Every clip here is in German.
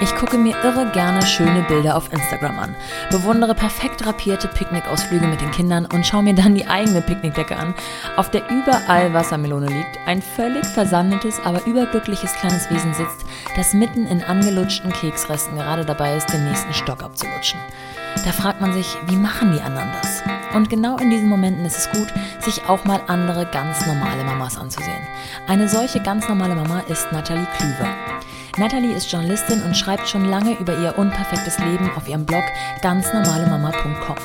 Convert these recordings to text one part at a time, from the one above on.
Ich gucke mir irre gerne schöne Bilder auf Instagram an, bewundere perfekt rapierte Picknickausflüge mit den Kindern und schaue mir dann die eigene Picknickdecke an, auf der überall Wassermelone liegt, ein völlig versandetes, aber überglückliches kleines Wesen sitzt, das mitten in angelutschten Keksresten gerade dabei ist, den nächsten Stock abzulutschen. Da fragt man sich, wie machen die anderen das? Und genau in diesen Momenten ist es gut, sich auch mal andere ganz normale Mamas anzusehen. Eine solche ganz normale Mama ist Nathalie Klüver. Natalie ist Journalistin und schreibt schon lange über ihr unperfektes Leben auf ihrem Blog ganznormalemama.com.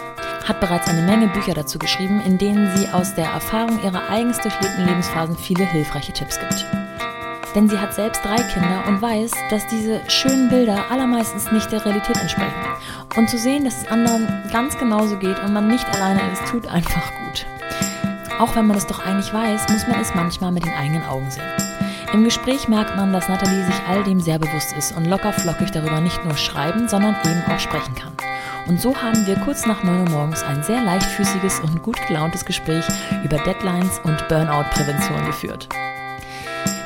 Hat bereits eine Menge Bücher dazu geschrieben, in denen sie aus der Erfahrung ihrer eigens durchlebten Lebensphasen viele hilfreiche Tipps gibt. Denn sie hat selbst drei Kinder und weiß, dass diese schönen Bilder allermeistens nicht der Realität entsprechen. Und zu sehen, dass es anderen ganz genauso geht und man nicht alleine ist, tut einfach gut. Auch wenn man es doch eigentlich weiß, muss man es manchmal mit den eigenen Augen sehen. Im Gespräch merkt man, dass Nathalie sich all dem sehr bewusst ist und locker flockig darüber nicht nur schreiben, sondern eben auch sprechen kann. Und so haben wir kurz nach 9 Uhr morgens ein sehr leichtfüßiges und gut gelauntes Gespräch über Deadlines und Burnout-Prävention geführt.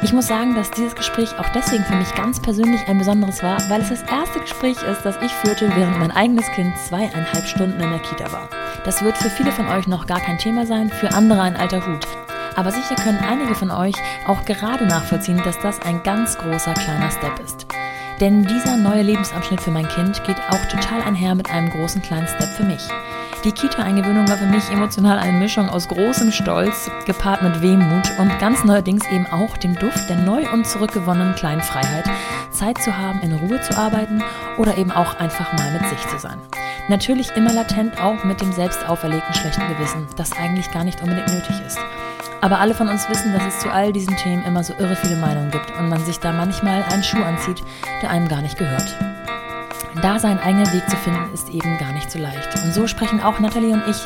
Ich muss sagen, dass dieses Gespräch auch deswegen für mich ganz persönlich ein besonderes war, weil es das erste Gespräch ist, das ich führte, während mein eigenes Kind zweieinhalb Stunden in der Kita war. Das wird für viele von euch noch gar kein Thema sein, für andere ein alter Hut. Aber sicher können einige von euch auch gerade nachvollziehen, dass das ein ganz großer kleiner Step ist. Denn dieser neue Lebensabschnitt für mein Kind geht auch total einher mit einem großen kleinen Step für mich. Die Kita-Eingewöhnung war für mich emotional eine Mischung aus großem Stolz, gepaart mit Wehmut und ganz neuerdings eben auch dem Duft der neu und zurückgewonnenen kleinen Freiheit, Zeit zu haben, in Ruhe zu arbeiten oder eben auch einfach mal mit sich zu sein. Natürlich immer latent auch mit dem selbst auferlegten schlechten Gewissen, das eigentlich gar nicht unbedingt nötig ist. Aber alle von uns wissen, dass es zu all diesen Themen immer so irre viele Meinungen gibt und man sich da manchmal einen Schuh anzieht, der einem gar nicht gehört. Da seinen eigenen Weg zu finden, ist eben gar nicht so leicht. Und so sprechen auch Nathalie und ich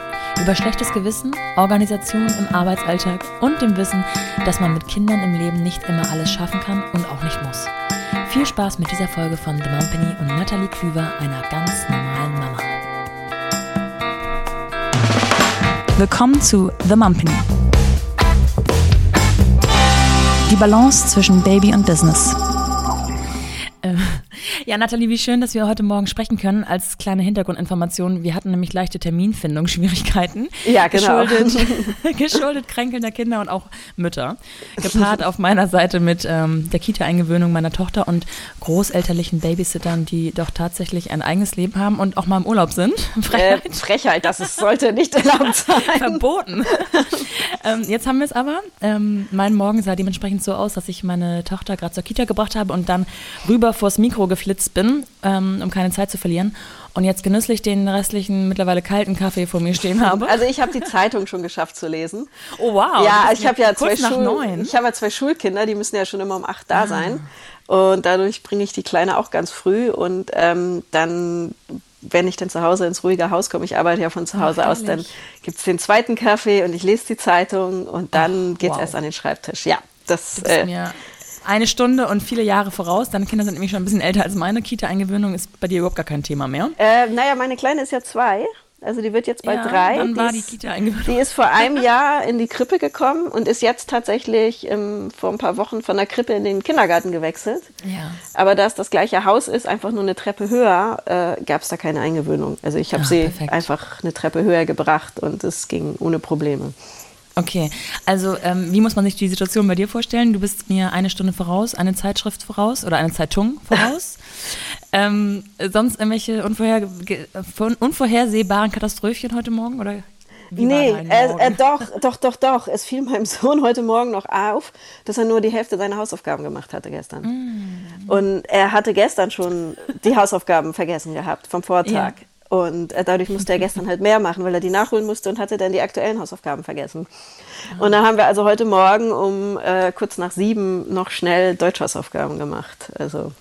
über schlechtes Gewissen, Organisation im Arbeitsalltag und dem Wissen, dass man mit Kindern im Leben nicht immer alles schaffen kann und auch nicht muss. Viel Spaß mit dieser Folge von The Mumpany und Nathalie Klüver, einer ganz normalen Mama. Willkommen zu The Mumpany. Die Balance zwischen Baby und Business. Äh, ja, Nathalie, wie schön, dass wir heute Morgen sprechen können. Als kleine Hintergrundinformation, wir hatten nämlich leichte Terminfindungsschwierigkeiten. Ja, genau. Geschuldet, geschuldet kränkelnder Kinder und auch Mütter. Gepaart auf meiner Seite mit ähm, der Kita-Eingewöhnung meiner Tochter und großelterlichen Babysittern, die doch tatsächlich ein eigenes Leben haben und auch mal im Urlaub sind. Frechheit. Äh, Frechheit, das ist, sollte nicht erlaubt sein. Verboten. ähm, jetzt haben wir es aber. Ähm, mein Morgen sah dementsprechend so aus, dass ich meine Tochter gerade zur Kita gebracht habe und dann rüber vors Mikro geflitzt bin, ähm, um keine Zeit zu verlieren. Und jetzt genüsslich den restlichen, mittlerweile kalten Kaffee vor mir stehen habe. Also ich habe die Zeitung schon geschafft zu lesen. Oh wow. Ja, ich habe ja zwei Schul ich habe ja zwei Schulkinder, die müssen ja schon immer um acht da ah. sein. Und dadurch bringe ich die Kleine auch ganz früh. Und ähm, dann wenn ich dann zu Hause ins ruhige Haus komme, ich arbeite ja von zu Hause Ach, aus, dann gibt es den zweiten Kaffee und ich lese die Zeitung und dann geht es wow. erst an den Schreibtisch. Ja, das, das äh, mir eine Stunde und viele Jahre voraus. Deine Kinder sind nämlich schon ein bisschen älter als meine. Kita-Eingewöhnung ist bei dir überhaupt gar kein Thema mehr. Äh, naja, meine Kleine ist ja zwei. Also die wird jetzt bei ja, drei. Dann war die, die Kita eingewöhnung. Die ist vor einem Jahr in die Krippe gekommen und ist jetzt tatsächlich ähm, vor ein paar Wochen von der Krippe in den Kindergarten gewechselt. Ja. Aber da es das gleiche Haus ist, einfach nur eine Treppe höher, äh, gab es da keine Eingewöhnung. Also ich habe sie perfekt. einfach eine Treppe höher gebracht und es ging ohne Probleme. Okay, also ähm, wie muss man sich die Situation bei dir vorstellen? Du bist mir eine Stunde voraus, eine Zeitschrift voraus oder eine Zeitung voraus. ähm, sonst irgendwelche unvorher unvorhersehbaren Katastrophen heute Morgen oder? Wie nee, äh, äh, doch, doch, doch, doch. Es fiel meinem Sohn heute Morgen noch auf, dass er nur die Hälfte seiner Hausaufgaben gemacht hatte gestern. Mm. Und er hatte gestern schon die Hausaufgaben vergessen gehabt vom Vortag. Und äh, dadurch musste er gestern halt mehr machen, weil er die nachholen musste und hatte dann die aktuellen Hausaufgaben vergessen. Und dann haben wir also heute Morgen um äh, kurz nach sieben noch schnell Deutschhausaufgaben gemacht. Also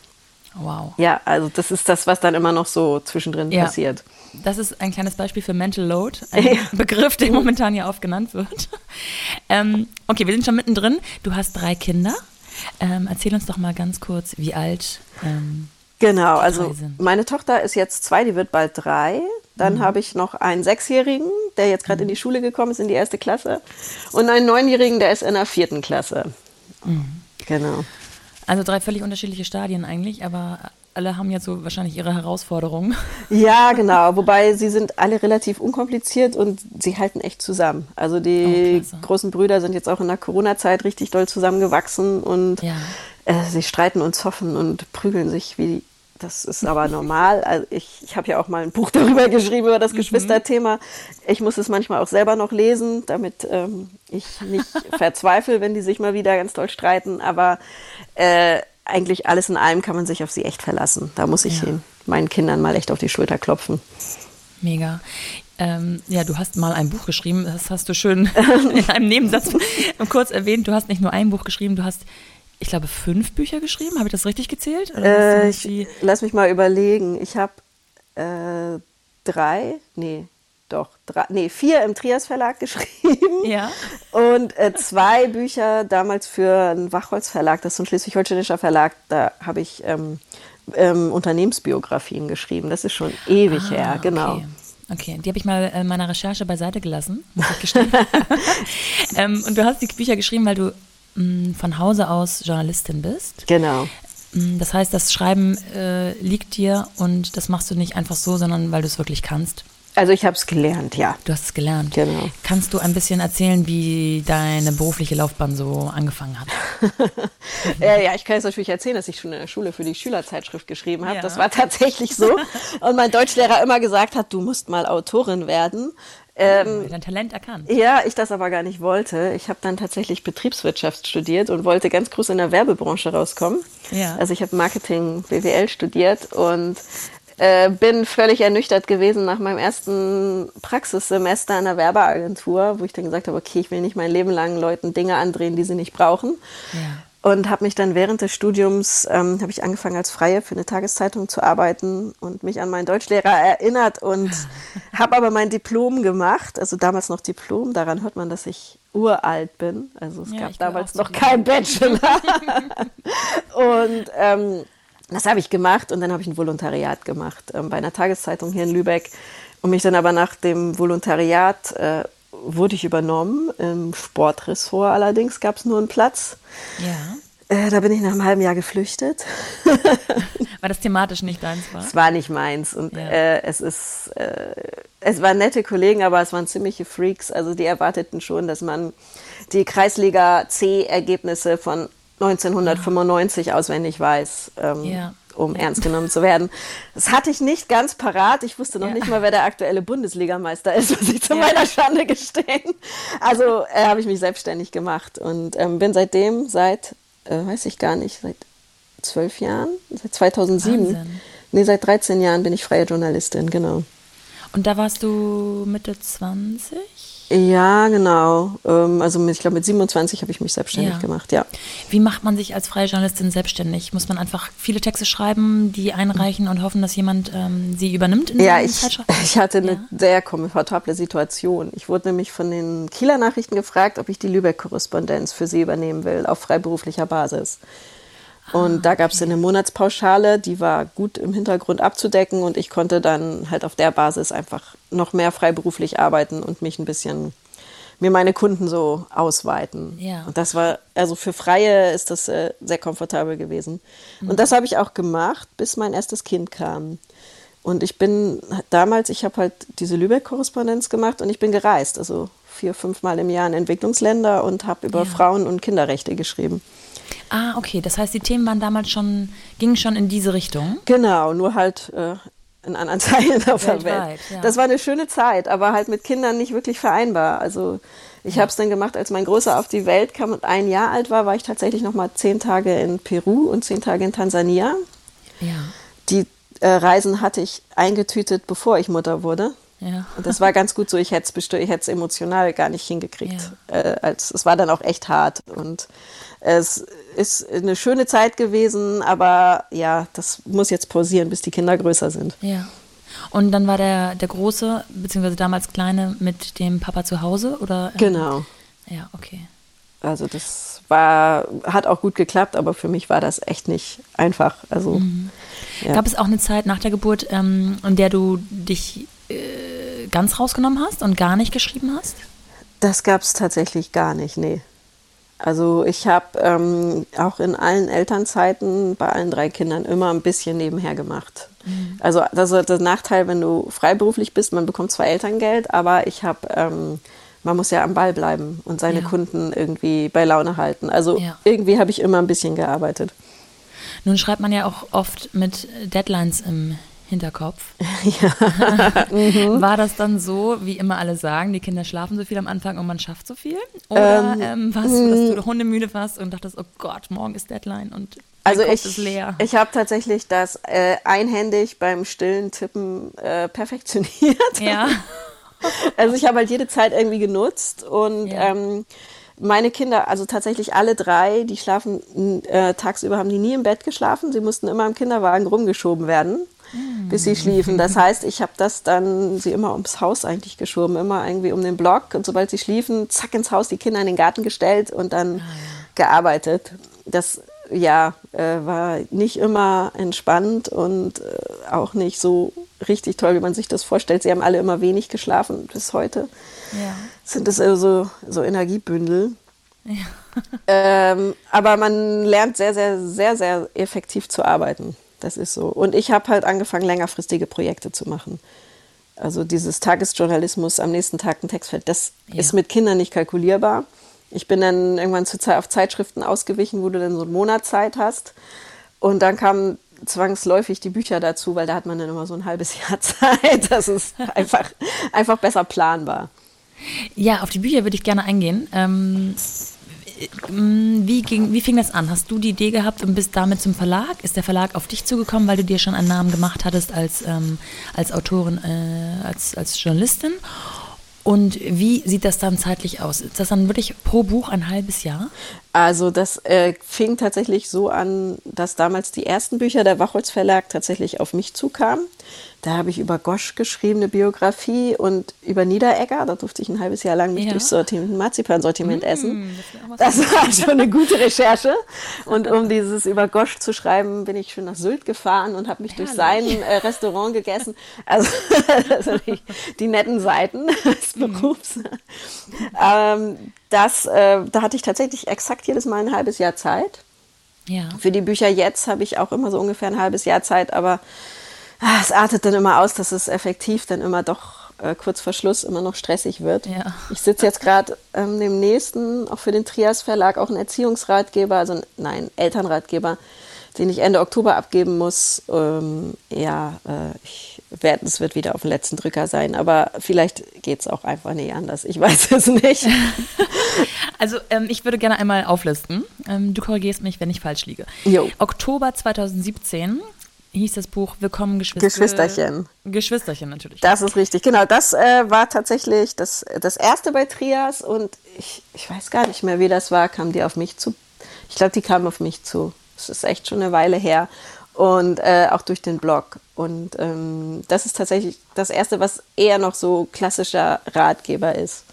Wow. Ja, also das ist das, was dann immer noch so zwischendrin ja. passiert. Das ist ein kleines Beispiel für Mental Load, ein ja. Begriff, der momentan ja oft genannt wird. Ähm, okay, wir sind schon mittendrin. Du hast drei Kinder. Ähm, erzähl uns doch mal ganz kurz, wie alt ähm, Genau, also meine Tochter ist jetzt zwei, die wird bald drei. Dann mhm. habe ich noch einen Sechsjährigen, der jetzt gerade mhm. in die Schule gekommen ist, in die erste Klasse. Und einen Neunjährigen, der ist in der vierten Klasse. Mhm. Genau. Also drei völlig unterschiedliche Stadien eigentlich, aber alle haben jetzt so wahrscheinlich ihre Herausforderungen. Ja, genau. Wobei sie sind alle relativ unkompliziert und sie halten echt zusammen. Also die oh, großen Brüder sind jetzt auch in der Corona-Zeit richtig doll zusammengewachsen und ja. äh, sie streiten und zoffen und prügeln sich wie das ist aber normal. Also ich, ich habe ja auch mal ein Buch darüber geschrieben, über das mhm. Geschwisterthema. Ich muss es manchmal auch selber noch lesen, damit ähm, ich nicht verzweifle, wenn die sich mal wieder ganz toll streiten. Aber äh, eigentlich alles in allem kann man sich auf sie echt verlassen. Da muss ich ja. meinen Kindern mal echt auf die Schulter klopfen. Mega. Ähm, ja, du hast mal ein Buch geschrieben, das hast du schön in einem Nebensatz kurz erwähnt. Du hast nicht nur ein Buch geschrieben, du hast ich glaube, fünf Bücher geschrieben. Habe ich das richtig gezählt? Äh, ich, lass mich mal überlegen. Ich habe äh, drei, nee, doch, drei, nee, vier im Trias Verlag geschrieben. Ja. Und äh, zwei Bücher damals für einen Wachholz Verlag, das ist ein schleswig-holsteinischer Verlag. Da habe ich ähm, ähm, Unternehmensbiografien geschrieben. Das ist schon ewig ah, her, genau. Okay. Okay, die habe ich mal in meiner Recherche beiseite gelassen, muss ich gestehen. ähm, und du hast die Bücher geschrieben, weil du von Hause aus Journalistin bist. Genau. Mm, das heißt, das Schreiben äh, liegt dir und das machst du nicht einfach so, sondern weil du es wirklich kannst. Also ich habe es gelernt, ja. Du hast es gelernt. Genau. Kannst du ein bisschen erzählen, wie deine berufliche Laufbahn so angefangen hat? ja, ja, ich kann jetzt natürlich erzählen, dass ich schon in der Schule für die Schülerzeitschrift geschrieben habe. Ja. Das war tatsächlich so. Und mein Deutschlehrer immer gesagt hat, du musst mal Autorin werden. Ähm, dein Talent erkannt. Ja, ich das aber gar nicht wollte. Ich habe dann tatsächlich Betriebswirtschaft studiert und wollte ganz groß in der Werbebranche rauskommen. Ja. Also ich habe Marketing BWL studiert und äh, bin völlig ernüchtert gewesen nach meinem ersten Praxissemester in der Werbeagentur, wo ich dann gesagt habe, okay, ich will nicht mein Leben lang Leuten Dinge andrehen, die sie nicht brauchen. Ja und habe mich dann während des Studiums ähm, habe ich angefangen als Freie für eine Tageszeitung zu arbeiten und mich an meinen Deutschlehrer erinnert und habe aber mein Diplom gemacht, also damals noch Diplom. Daran hört man, dass ich uralt bin. Also es ja, gab damals noch kein Bachelor. und ähm, das habe ich gemacht und dann habe ich ein Volontariat gemacht ähm, bei einer Tageszeitung hier in Lübeck und mich dann aber nach dem Volontariat äh, wurde ich übernommen. Im Sportressort allerdings gab es nur einen Platz. Ja. Äh, da bin ich nach einem halben Jahr geflüchtet. War das thematisch nicht deins? War? Es war nicht meins und ja. äh, es ist, äh, es waren nette Kollegen, aber es waren ziemliche Freaks. Also die erwarteten schon, dass man die Kreisliga C-Ergebnisse von 1995 ja. auswendig weiß. Ähm, ja um ernst genommen zu werden. Das hatte ich nicht ganz parat. Ich wusste noch ja. nicht mal, wer der aktuelle Bundesligameister ist, muss ich zu ja. meiner Schande gestehen. Also äh, habe ich mich selbstständig gemacht und ähm, bin seitdem, seit, äh, weiß ich gar nicht, seit zwölf Jahren, seit 2007, Wahnsinn. nee, seit 13 Jahren bin ich freie Journalistin, genau. Und da warst du Mitte 20? Ja, genau. Ähm, also ich glaube, mit 27 habe ich mich selbstständig ja. gemacht, ja. Wie macht man sich als freie Journalistin selbstständig? Muss man einfach viele Texte schreiben, die einreichen und hoffen, dass jemand ähm, sie übernimmt? In ja, ich, ich hatte eine ja. sehr komfortable Situation. Ich wurde nämlich von den Kieler Nachrichten gefragt, ob ich die Lübeck-Korrespondenz für sie übernehmen will, auf freiberuflicher Basis. Und da gab es eine Monatspauschale, die war gut im Hintergrund abzudecken und ich konnte dann halt auf der Basis einfach noch mehr freiberuflich arbeiten und mich ein bisschen mir meine Kunden so ausweiten. Ja. Und das war, also für Freie ist das äh, sehr komfortabel gewesen. Mhm. Und das habe ich auch gemacht, bis mein erstes Kind kam. Und ich bin damals, ich habe halt diese Lübeck-Korrespondenz gemacht und ich bin gereist, also vier, fünf Mal im Jahr in Entwicklungsländer und habe über ja. Frauen- und Kinderrechte geschrieben. Ah, okay. Das heißt, die Themen waren damals schon, gingen schon in diese Richtung? Genau, nur halt äh, in anderen Teilen auf der Welt. Ja. Das war eine schöne Zeit, aber halt mit Kindern nicht wirklich vereinbar. Also ich ja. habe es dann gemacht, als mein Großer auf die Welt kam und ein Jahr alt war, war ich tatsächlich noch mal zehn Tage in Peru und zehn Tage in Tansania. Ja. Die äh, Reisen hatte ich eingetütet, bevor ich Mutter wurde. Ja. Und das war ganz gut so. Ich hätte es emotional gar nicht hingekriegt. Ja. Äh, als, es war dann auch echt hart. Und es ist eine schöne Zeit gewesen, aber ja, das muss jetzt pausieren, bis die Kinder größer sind. Ja. Und dann war der, der Große, beziehungsweise damals Kleine, mit dem Papa zu Hause? Oder, genau. Ja, okay. Also das war, hat auch gut geklappt, aber für mich war das echt nicht einfach. Also, mhm. ja. Gab es auch eine Zeit nach der Geburt, ähm, in der du dich äh, ganz rausgenommen hast und gar nicht geschrieben hast? Das gab es tatsächlich gar nicht, nee. Also ich habe ähm, auch in allen Elternzeiten bei allen drei Kindern immer ein bisschen nebenher gemacht. Mhm. Also das ist der Nachteil, wenn du freiberuflich bist, man bekommt zwar Elterngeld, aber ich habe, ähm, man muss ja am Ball bleiben und seine ja. Kunden irgendwie bei Laune halten. Also ja. irgendwie habe ich immer ein bisschen gearbeitet. Nun schreibt man ja auch oft mit Deadlines im Hinterkopf. Ja. Mhm. War das dann so, wie immer alle sagen, die Kinder schlafen so viel am Anfang und man schafft so viel? Oder ähm, ähm, warst du, dass du hundemüde warst und dachtest, oh Gott, morgen ist Deadline und also Kopf ich, ist leer? Ich habe tatsächlich das äh, einhändig beim stillen Tippen äh, perfektioniert. Ja. also ich habe halt jede Zeit irgendwie genutzt und ja. ähm, meine Kinder, also tatsächlich alle drei, die schlafen äh, tagsüber, haben die nie im Bett geschlafen. Sie mussten immer im Kinderwagen rumgeschoben werden bis sie schliefen. Das heißt, ich habe das dann sie immer ums Haus eigentlich geschoben, immer irgendwie um den Block. Und sobald sie schliefen, zack ins Haus, die Kinder in den Garten gestellt und dann ah, ja. gearbeitet. Das ja, äh, war nicht immer entspannt und äh, auch nicht so richtig toll, wie man sich das vorstellt. Sie haben alle immer wenig geschlafen bis heute. Ja. Sind das also so Energiebündel. Ja. ähm, aber man lernt sehr, sehr, sehr, sehr effektiv zu arbeiten. Das ist so. Und ich habe halt angefangen, längerfristige Projekte zu machen. Also dieses Tagesjournalismus am nächsten Tag ein Textfeld, das ja. ist mit Kindern nicht kalkulierbar. Ich bin dann irgendwann zu, auf Zeitschriften ausgewichen, wo du dann so einen Monat Zeit hast. Und dann kamen zwangsläufig die Bücher dazu, weil da hat man dann immer so ein halbes Jahr Zeit. Das ist einfach, einfach besser planbar. Ja, auf die Bücher würde ich gerne eingehen. Ähm, wie, ging, wie fing das an? Hast du die Idee gehabt und bist damit zum Verlag? Ist der Verlag auf dich zugekommen, weil du dir schon einen Namen gemacht hattest als, ähm, als Autorin, äh, als, als Journalistin? Und wie sieht das dann zeitlich aus? Ist das dann wirklich pro Buch ein halbes Jahr? Also das äh, fing tatsächlich so an, dass damals die ersten Bücher der Wachholz Verlag tatsächlich auf mich zukamen. Da habe ich über Gosch geschrieben, eine Biografie und über Niederegger, da durfte ich ein halbes Jahr lang mich ja. durchs Sortiment, Marzipan-Sortiment mmh, essen. Das, das war schon eine gute Recherche. Und um dieses über Gosch zu schreiben, bin ich schon nach Sylt gefahren und habe mich Herrlich. durch sein äh, Restaurant gegessen. Also die, die, netten Seiten des mhm. Berufs. Mhm. Ähm, das, äh, da hatte ich tatsächlich exakt jedes Mal ein halbes Jahr Zeit. Ja. Für die Bücher jetzt habe ich auch immer so ungefähr ein halbes Jahr Zeit, aber es artet dann immer aus, dass es effektiv dann immer doch äh, kurz vor Schluss immer noch stressig wird. Ja. Ich sitze jetzt gerade ähm, dem nächsten, auch für den Trias Verlag, auch ein Erziehungsratgeber, also nein, Elternratgeber, den ich Ende Oktober abgeben muss. Ähm, ja, äh, ich werd, es wird wieder auf dem letzten Drücker sein, aber vielleicht geht es auch einfach nicht anders. Ich weiß es nicht. Also ähm, ich würde gerne einmal auflisten. Ähm, du korrigierst mich, wenn ich falsch liege. Jo. Oktober 2017 hieß das Buch Willkommen Geschwister Geschwisterchen. Geschwisterchen natürlich. Das ist richtig, genau. Das äh, war tatsächlich das, das erste bei Trias und ich, ich weiß gar nicht mehr, wie das war. Kam die auf mich zu? Ich glaube, die kam auf mich zu. Das ist echt schon eine Weile her. Und äh, auch durch den Blog. Und ähm, das ist tatsächlich das erste, was eher noch so klassischer Ratgeber ist.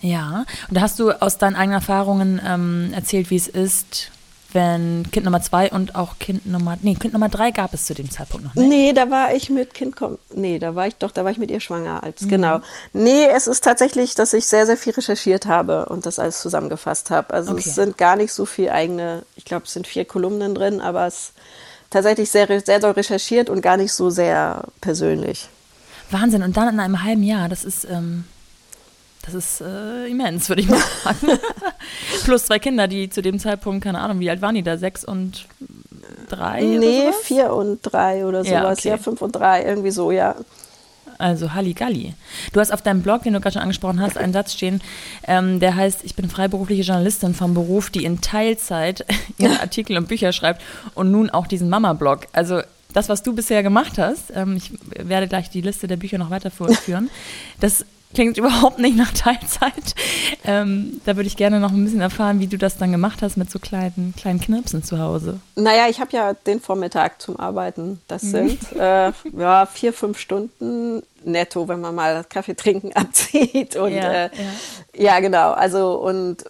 Ja, und da hast du aus deinen eigenen Erfahrungen ähm, erzählt, wie es ist, wenn Kind Nummer zwei und auch Kind Nummer, nee, Kind Nummer drei gab es zu dem Zeitpunkt noch nicht. Nee, da war ich mit Kind, nee, da war ich doch, da war ich mit ihr schwanger als, mhm. genau. Nee, es ist tatsächlich, dass ich sehr, sehr viel recherchiert habe und das alles zusammengefasst habe. Also okay. es sind gar nicht so viel eigene, ich glaube, es sind vier Kolumnen drin, aber es ist tatsächlich sehr, sehr doll recherchiert und gar nicht so sehr persönlich. Wahnsinn, und dann in einem halben Jahr, das ist, ähm das ist äh, immens, würde ich mal sagen. Plus zwei Kinder, die zu dem Zeitpunkt, keine Ahnung, wie alt waren die da? Sechs und drei? Nee, vier und drei oder sowas. Ja, okay. ja, fünf und drei, irgendwie so, ja. Also Halligalli. Du hast auf deinem Blog, den du gerade schon angesprochen hast, einen Satz stehen, ähm, der heißt, ich bin freiberufliche Journalistin vom Beruf, die in Teilzeit ihre Artikel und Bücher schreibt und nun auch diesen Mama-Blog. Also das, was du bisher gemacht hast, ähm, ich werde gleich die Liste der Bücher noch weiter vorführen, das klingt überhaupt nicht nach Teilzeit. Ähm, da würde ich gerne noch ein bisschen erfahren, wie du das dann gemacht hast mit so kleinen, kleinen Knirpsen zu Hause. Naja, ich habe ja den Vormittag zum Arbeiten. Das mhm. sind äh, ja, vier, fünf Stunden netto, wenn man mal Kaffee trinken abzieht. Und ja, äh, ja. ja, genau. Also und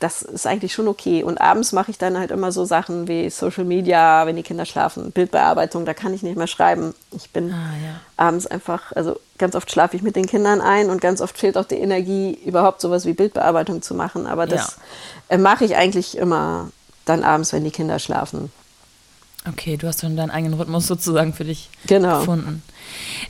das ist eigentlich schon okay. Und abends mache ich dann halt immer so Sachen wie Social Media, wenn die Kinder schlafen, Bildbearbeitung, da kann ich nicht mehr schreiben. Ich bin ah, ja. abends einfach, also ganz oft schlafe ich mit den Kindern ein und ganz oft fehlt auch die Energie, überhaupt sowas wie Bildbearbeitung zu machen. Aber das ja. Äh, mache ich eigentlich immer dann abends, wenn die Kinder schlafen. Okay, du hast dann deinen eigenen Rhythmus sozusagen für dich genau. gefunden.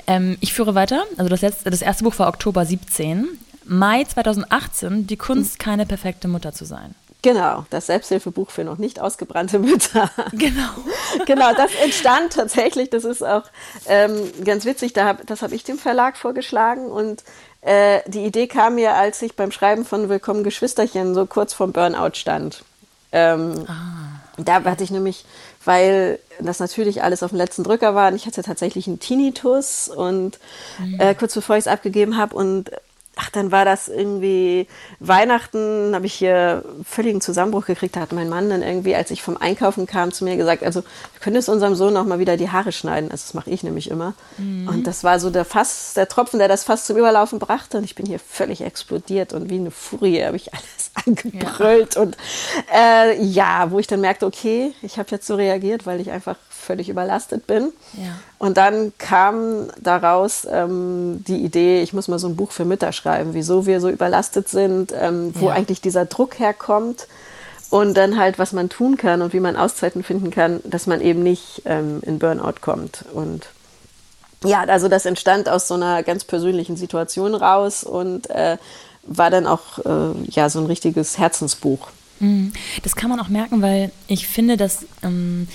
Ähm, ich führe weiter. Also das, letzte, das erste Buch war Oktober 17. Mai 2018, Die Kunst, keine perfekte Mutter zu sein. Genau, das Selbsthilfebuch für noch nicht ausgebrannte Mütter. Genau. genau, das entstand tatsächlich, das ist auch ähm, ganz witzig, da hab, das habe ich dem Verlag vorgeschlagen und äh, die Idee kam mir, als ich beim Schreiben von Willkommen Geschwisterchen so kurz vorm Burnout stand. Ähm, ah. Da hatte ich nämlich, weil das natürlich alles auf dem letzten Drücker war, und ich hatte tatsächlich einen Tinnitus und mhm. äh, kurz bevor ich es abgegeben habe und ach, dann war das irgendwie Weihnachten, habe ich hier völligen Zusammenbruch gekriegt. Da hat mein Mann dann irgendwie, als ich vom Einkaufen kam, zu mir gesagt, also du könntest unserem Sohn auch mal wieder die Haare schneiden. Also das mache ich nämlich immer. Mhm. Und das war so der Fass, der Tropfen, der das fast zum Überlaufen brachte. Und ich bin hier völlig explodiert und wie eine Furie habe ich alles angebrüllt. Ja. Und äh, ja, wo ich dann merkte, okay, ich habe jetzt so reagiert, weil ich einfach völlig überlastet bin. Ja. Und dann kam daraus ähm, die Idee, ich muss mal so ein Buch für Mütter schreiben, wieso wir so überlastet sind, ähm, wo ja. eigentlich dieser Druck herkommt und dann halt, was man tun kann und wie man Auszeiten finden kann, dass man eben nicht ähm, in Burnout kommt. Und ja, also das entstand aus so einer ganz persönlichen Situation raus und äh, war dann auch äh, ja so ein richtiges Herzensbuch. Mhm. Das kann man auch merken, weil ich finde, dass ähm,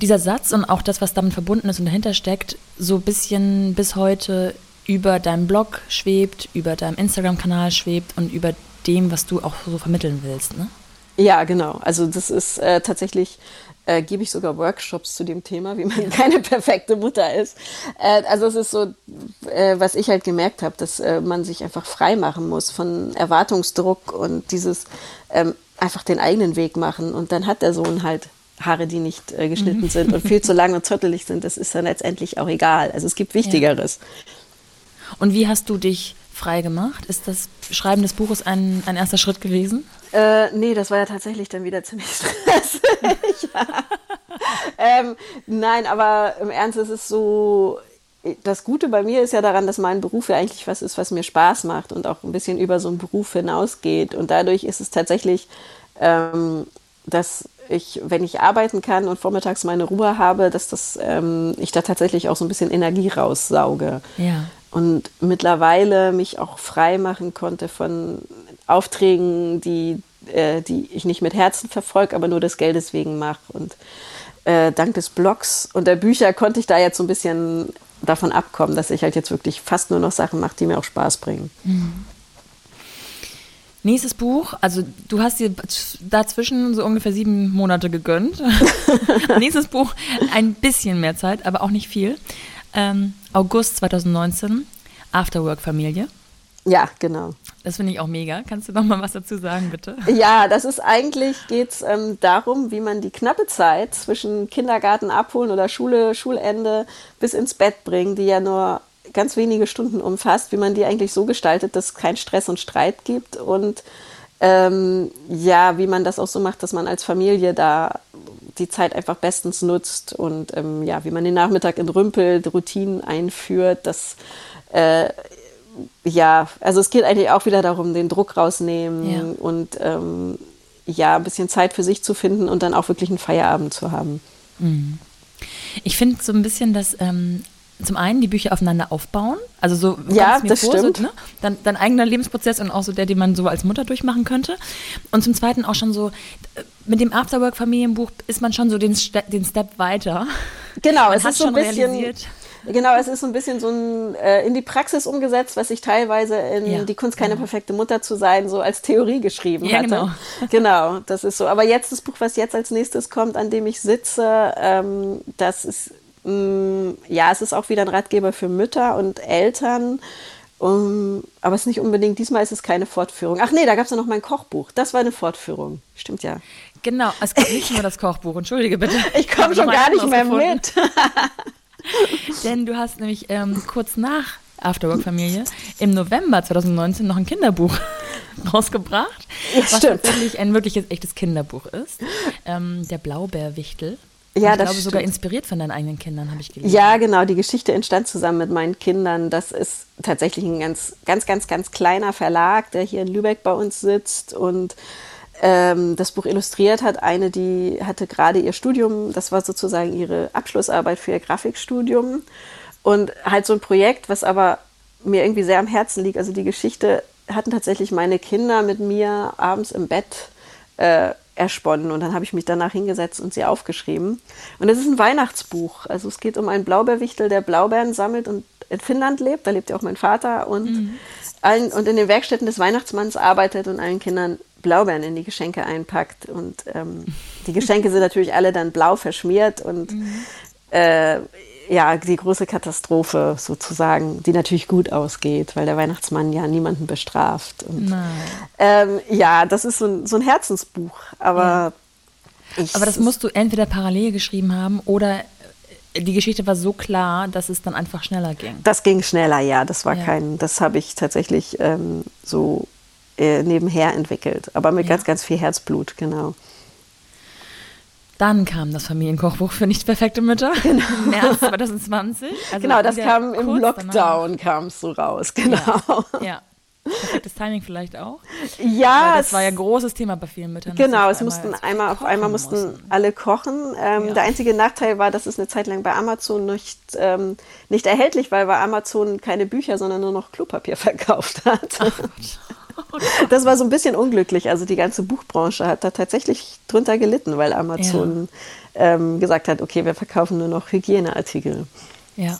dieser Satz und auch das, was damit verbunden ist und dahinter steckt, so ein bisschen bis heute über deinem Blog schwebt, über deinem Instagram-Kanal schwebt und über dem, was du auch so vermitteln willst, ne? Ja, genau. Also das ist äh, tatsächlich, äh, gebe ich sogar Workshops zu dem Thema, wie man ja. keine perfekte Mutter ist. Äh, also es ist so, äh, was ich halt gemerkt habe, dass äh, man sich einfach frei machen muss von Erwartungsdruck und dieses ähm, einfach den eigenen Weg machen. Und dann hat der Sohn halt Haare, die nicht äh, geschnitten mhm. sind und viel zu lang und zottelig sind, das ist dann letztendlich auch egal. Also es gibt Wichtigeres. Ja. Und wie hast du dich frei gemacht? Ist das Schreiben des Buches ein, ein erster Schritt gewesen? Äh, nee, das war ja tatsächlich dann wieder ziemlich stressig. ja. ähm, nein, aber im Ernst ist es so, das Gute bei mir ist ja daran, dass mein Beruf ja eigentlich was ist, was mir Spaß macht und auch ein bisschen über so einen Beruf hinausgeht. Und dadurch ist es tatsächlich, ähm, dass ich, wenn ich arbeiten kann und vormittags meine Ruhe habe, dass das, ähm, ich da tatsächlich auch so ein bisschen Energie raussauge. Ja. Und mittlerweile mich auch frei machen konnte von Aufträgen, die, äh, die ich nicht mit Herzen verfolge, aber nur des Geldes wegen mache. Und äh, dank des Blogs und der Bücher konnte ich da jetzt so ein bisschen davon abkommen, dass ich halt jetzt wirklich fast nur noch Sachen mache, die mir auch Spaß bringen. Mhm. Nächstes Buch, also du hast dir dazwischen so ungefähr sieben Monate gegönnt. Nächstes Buch, ein bisschen mehr Zeit, aber auch nicht viel. Ähm, August 2019, Afterwork-Familie. Ja, genau. Das finde ich auch mega. Kannst du noch mal was dazu sagen, bitte? Ja, das ist eigentlich, geht es ähm, darum, wie man die knappe Zeit zwischen Kindergarten abholen oder Schule, Schulende bis ins Bett bringen, die ja nur ganz wenige Stunden umfasst, wie man die eigentlich so gestaltet, dass es keinen Stress und Streit gibt und ähm, ja, wie man das auch so macht, dass man als Familie da die Zeit einfach bestens nutzt und ähm, ja, wie man den Nachmittag entrümpelt, Routinen einführt, dass äh, ja, also es geht eigentlich auch wieder darum, den Druck rausnehmen ja. und ähm, ja, ein bisschen Zeit für sich zu finden und dann auch wirklich einen Feierabend zu haben. Mhm. Ich finde so ein bisschen, dass ähm, zum einen die Bücher aufeinander aufbauen, also so ja, das vor, stimmt. So, ne? dann dein eigener Lebensprozess und auch so der, den man so als Mutter durchmachen könnte. Und zum zweiten auch schon so mit dem Afterwork Familienbuch ist man schon so den, den Step weiter. Genau, man es ist so ein bisschen realisiert. Genau, es ist so ein bisschen so ein, äh, in die Praxis umgesetzt, was ich teilweise in ja, Die Kunst, keine genau. perfekte Mutter zu sein, so als Theorie geschrieben ja, hatte. Genau. genau, das ist so. Aber jetzt das Buch, was jetzt als nächstes kommt, an dem ich sitze, ähm, das ist ja, es ist auch wieder ein Ratgeber für Mütter und Eltern. Um, aber es ist nicht unbedingt, diesmal ist es keine Fortführung. Ach nee, da gab es ja noch mein Kochbuch. Das war eine Fortführung. Stimmt ja. Genau, es gibt nicht nur das Kochbuch. Entschuldige bitte. Ich komme schon gar nicht mehr mit. Denn du hast nämlich ähm, kurz nach Afterwork-Familie im November 2019 noch ein Kinderbuch rausgebracht, Ja, was stimmt. tatsächlich ein wirkliches, echtes Kinderbuch ist. Ähm, der Blaubeerwichtel. Ja, ich das glaube sogar stimmt. inspiriert von deinen eigenen Kindern, habe ich gelesen. Ja, genau. Die Geschichte entstand zusammen mit meinen Kindern. Das ist tatsächlich ein ganz, ganz, ganz, ganz kleiner Verlag, der hier in Lübeck bei uns sitzt und ähm, das Buch illustriert hat. Eine, die hatte gerade ihr Studium, das war sozusagen ihre Abschlussarbeit für ihr Grafikstudium. Und halt so ein Projekt, was aber mir irgendwie sehr am Herzen liegt. Also die Geschichte hatten tatsächlich meine Kinder mit mir abends im Bett äh, ersponnen und dann habe ich mich danach hingesetzt und sie aufgeschrieben. Und es ist ein Weihnachtsbuch. Also es geht um einen Blaubeerwichtel, der Blaubeeren sammelt und in Finnland lebt. Da lebt ja auch mein Vater und, allen, und in den Werkstätten des Weihnachtsmanns arbeitet und allen Kindern Blaubeeren in die Geschenke einpackt. Und ähm, die Geschenke sind natürlich alle dann blau verschmiert und äh, ja, die große Katastrophe sozusagen, die natürlich gut ausgeht, weil der Weihnachtsmann ja niemanden bestraft. Und, Nein. ähm, ja, das ist so ein, so ein Herzensbuch, aber ich, Aber das musst du entweder parallel geschrieben haben oder äh, die Geschichte war so klar, dass es dann einfach schneller ging. das ging schneller, ja, das war Ja. kein, das habe ich tatsächlich ähm, so äh, nebenher entwickelt, aber mit Ja. ganz, ganz viel Herzblut, genau. Dann kam das Familienkochbuch für nicht perfekte Mütter im März 2020. Also genau, das kam im Lockdown, kam es so raus, genau. Danach. Ja. Perfektes Timing vielleicht auch. Ja, Weil das es- war ja ein großes Thema bei vielen Müttern. Genau, es auf mussten einmal auf einmal mussten mussten. alle kochen. Ähm, Ja. Der einzige Nachteil war, dass es eine Zeit lang bei Amazon nicht, ähm, nicht erhältlich war, weil Amazon keine Bücher, sondern nur noch Klopapier verkauft hat. Das war so ein bisschen unglücklich. Also die ganze Buchbranche hat da tatsächlich drunter gelitten, weil Amazon ähm, gesagt hat, okay, wir verkaufen nur noch Hygieneartikel. Ja.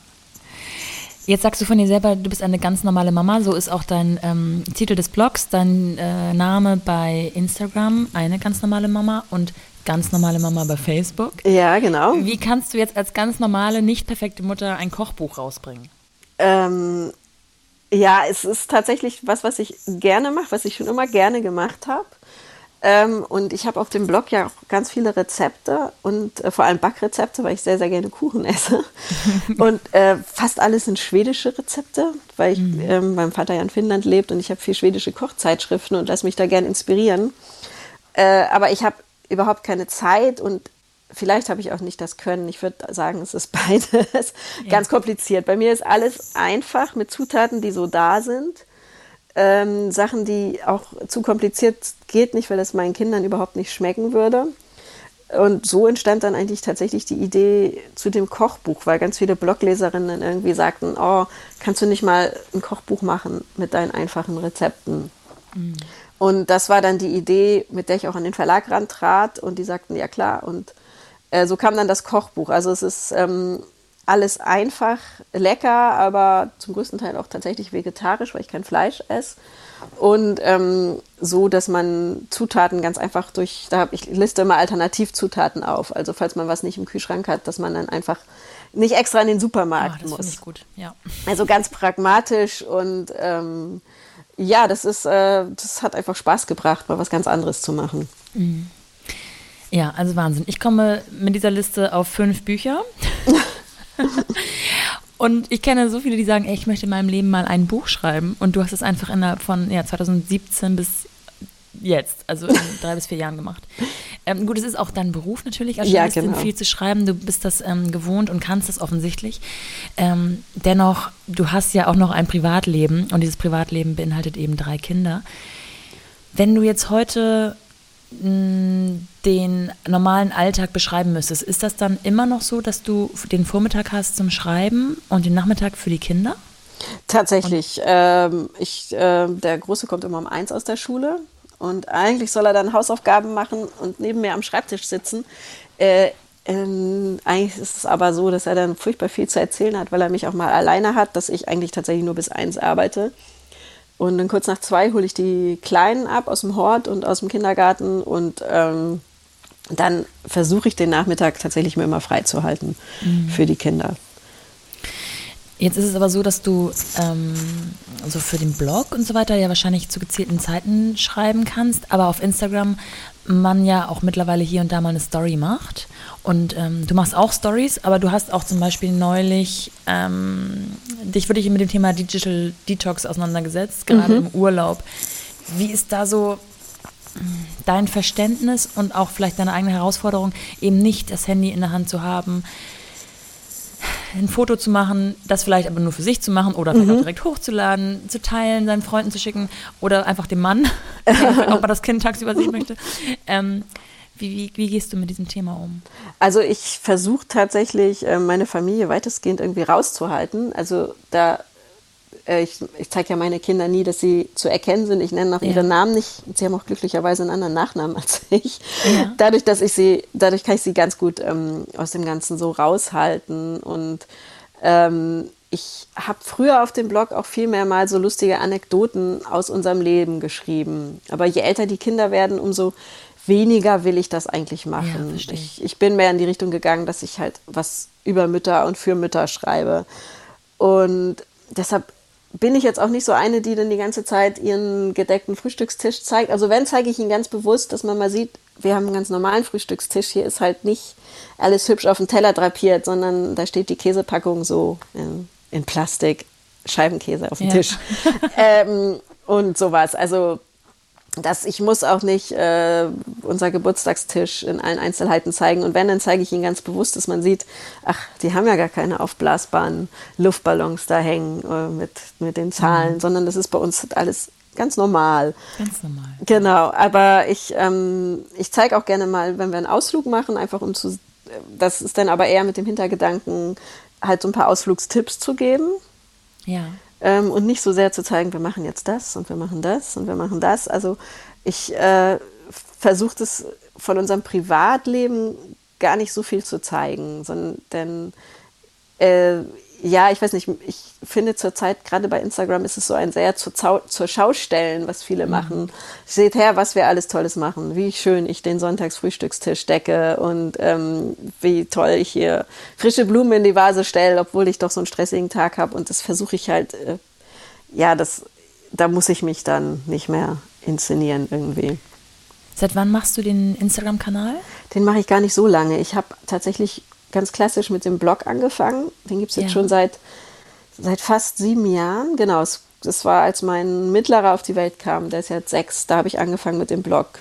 Jetzt sagst du von dir selber, du bist eine ganz normale Mama. So ist auch dein ähm, Titel des Blogs, dein äh, Name bei Instagram, eine ganz normale Mama und ganz normale Mama bei Facebook. Ja, genau. Wie kannst du jetzt als ganz normale, nicht perfekte Mutter ein Kochbuch rausbringen? Ähm, ja, es ist tatsächlich was, was ich gerne mache, was ich schon immer gerne gemacht habe. Ähm, und ich habe auf dem Blog ja auch ganz viele Rezepte und äh, vor allem Backrezepte, weil ich sehr, sehr gerne Kuchen esse. und äh, fast alles sind schwedische Rezepte, weil ich ähm, meinem Vater ja in Finnland lebt und ich habe viel schwedische Kochzeitschriften und lasse mich da gerne inspirieren. Äh, aber ich habe überhaupt keine Zeit und vielleicht habe ich auch nicht das Können. Ich würde sagen, es ist beides ganz kompliziert. Bei mir ist alles einfach mit Zutaten, die so da sind. Ähm, Sachen, die auch zu kompliziert geht nicht, weil es meinen Kindern überhaupt nicht schmecken würde. Und so entstand dann eigentlich tatsächlich die Idee zu dem Kochbuch, weil ganz viele Blogleserinnen irgendwie sagten, oh, kannst du nicht mal ein Kochbuch machen mit deinen einfachen Rezepten? Und das war dann die Idee, mit der ich auch an den Verlag rantrat und die sagten, ja klar. Und äh, so kam dann das Kochbuch. Also es ist ähm, alles einfach, lecker, aber zum größten Teil auch tatsächlich vegetarisch, weil ich kein Fleisch esse. Und ähm, so, dass man Zutaten ganz einfach durch, da habe ich liste immer Alternativzutaten auf. Also falls man was nicht im Kühlschrank hat, dass man dann einfach nicht extra in den Ah, Supermarkt das finde muss. ich gut. Ja. Also ganz pragmatisch und ähm, ja, das ist, äh, das hat einfach Spaß gebracht, mal was ganz anderes zu machen. Ja, also Wahnsinn. Ich komme mit dieser Liste auf fünf Bücher. Und ich kenne so viele, die sagen, ey, ich möchte in meinem Leben mal ein Buch schreiben. Und du hast es einfach innerhalb von ja, 2017 bis jetzt, also in drei bis vier Jahren gemacht. Ähm, gut, es ist auch dein Beruf natürlich, als Ja, Journalistin genau. viel zu schreiben. Du bist das ähm, gewohnt und kannst das offensichtlich. Ähm, dennoch, du hast ja auch noch ein Privatleben und dieses Privatleben beinhaltet eben drei Kinder. Wenn du jetzt heute mh, den normalen Alltag beschreiben müsstest, ist das dann immer noch so, dass du den Vormittag hast zum Schreiben und den Nachmittag für die Kinder? Tatsächlich. Ähm, ich, äh, der Große kommt immer um eins aus der Schule und eigentlich soll er dann Hausaufgaben machen und neben mir am Schreibtisch sitzen. Äh, ähm, eigentlich ist es aber so, dass er dann furchtbar viel zu erzählen hat, weil er mich auch mal alleine hat, dass ich eigentlich tatsächlich nur bis eins arbeite. Und dann kurz nach zwei hole ich die Kleinen ab aus dem Hort und aus dem Kindergarten und ähm, dann versuche ich den Nachmittag tatsächlich mir immer freizuhalten für die Kinder. Jetzt ist es aber so, dass du ähm, so für den Blog und so weiter ja wahrscheinlich zu gezielten Zeiten schreiben kannst, aber auf Instagram man ja auch mittlerweile hier und da mal eine Story macht. Und ähm, du machst auch Stories, aber du hast auch zum Beispiel neulich ähm, dich wirklich mit dem Thema Digital Detox auseinandergesetzt, gerade im Urlaub. Wie ist da so dein Verständnis und auch vielleicht deine eigene Herausforderung, eben nicht das Handy in der Hand zu haben, ein Foto zu machen, das vielleicht aber nur für sich zu machen oder vielleicht mhm. auch direkt hochzuladen, zu teilen, seinen Freunden zu schicken oder einfach dem Mann, ob er das Kind tagsüber sehen möchte. Ähm, wie, wie, wie, gehst du mit diesem Thema um? Also ich versuche tatsächlich, äh, meine Familie weitestgehend irgendwie rauszuhalten. Also da äh, ich, ich zeige ja meine Kinder nie, dass sie zu erkennen sind. Ich nenne auch ja. ihre Namen nicht. Sie haben auch glücklicherweise einen anderen Nachnamen als ich. Ja. Dadurch, dass ich sie, dadurch kann ich sie ganz gut ähm, aus dem Ganzen so raushalten. Und ähm, ich habe früher auf dem Blog auch viel mehr mal so lustige Anekdoten aus unserem Leben geschrieben. Aber je älter die Kinder werden, umso weniger will ich das eigentlich machen. Ja, ich, ich bin mehr in die Richtung gegangen, dass ich halt was über Mütter und für Mütter schreibe. Und deshalb bin ich jetzt auch nicht so eine, die dann die ganze Zeit ihren gedeckten Frühstückstisch zeigt. Also wenn, zeige ich ihn ganz bewusst, dass man mal sieht, wir haben einen ganz normalen Frühstückstisch. Hier ist halt nicht alles hübsch auf dem Teller drapiert, sondern da steht die Käsepackung so in, in Plastik, Scheibenkäse auf dem ja. Tisch. ähm, und sowas. Also dass ich muss auch nicht äh, unser Geburtstagstisch in allen Einzelheiten zeigen. Und wenn, dann zeige ich ihn ganz bewusst, dass man sieht, ach, die haben ja gar keine aufblasbaren Luftballons da hängen äh, mit, mit den Zahlen, mhm. sondern das ist bei uns alles ganz normal. Ganz normal. Genau, aber ich, ähm, ich zeige auch gerne mal, wenn wir einen Ausflug machen, einfach um zu, das ist dann aber eher mit dem Hintergedanken, halt so ein paar Ausflugstipps zu geben. Ja ähm, und nicht so sehr zu zeigen, wir machen jetzt das und wir machen das und wir machen das. Also ich äh, versuche das von unserem Privatleben gar nicht so viel zu zeigen, sondern denn äh, ja, ich weiß nicht, ich finde zurzeit gerade bei Instagram ist es so ein sehr zur, zur Schaustellen, was viele mhm. machen. Seht her, was wir alles Tolles machen, wie schön ich den Sonntagsfrühstückstisch decke und ähm, wie toll ich hier frische Blumen in die Vase stelle, obwohl ich doch so einen stressigen Tag habe. Und das versuche ich halt, äh, ja, das, da muss ich mich dann nicht mehr inszenieren irgendwie. Seit wann machst du den Instagram-Kanal? Den mache ich gar nicht so lange. Ich habe tatsächlich ganz klassisch mit dem Blog angefangen. Den gibt es jetzt ja. schon seit, seit fast sieben Jahren. Genau, das war, als mein Mittlerer auf die Welt kam. Der ist jetzt sechs. Da habe ich angefangen mit dem Blog.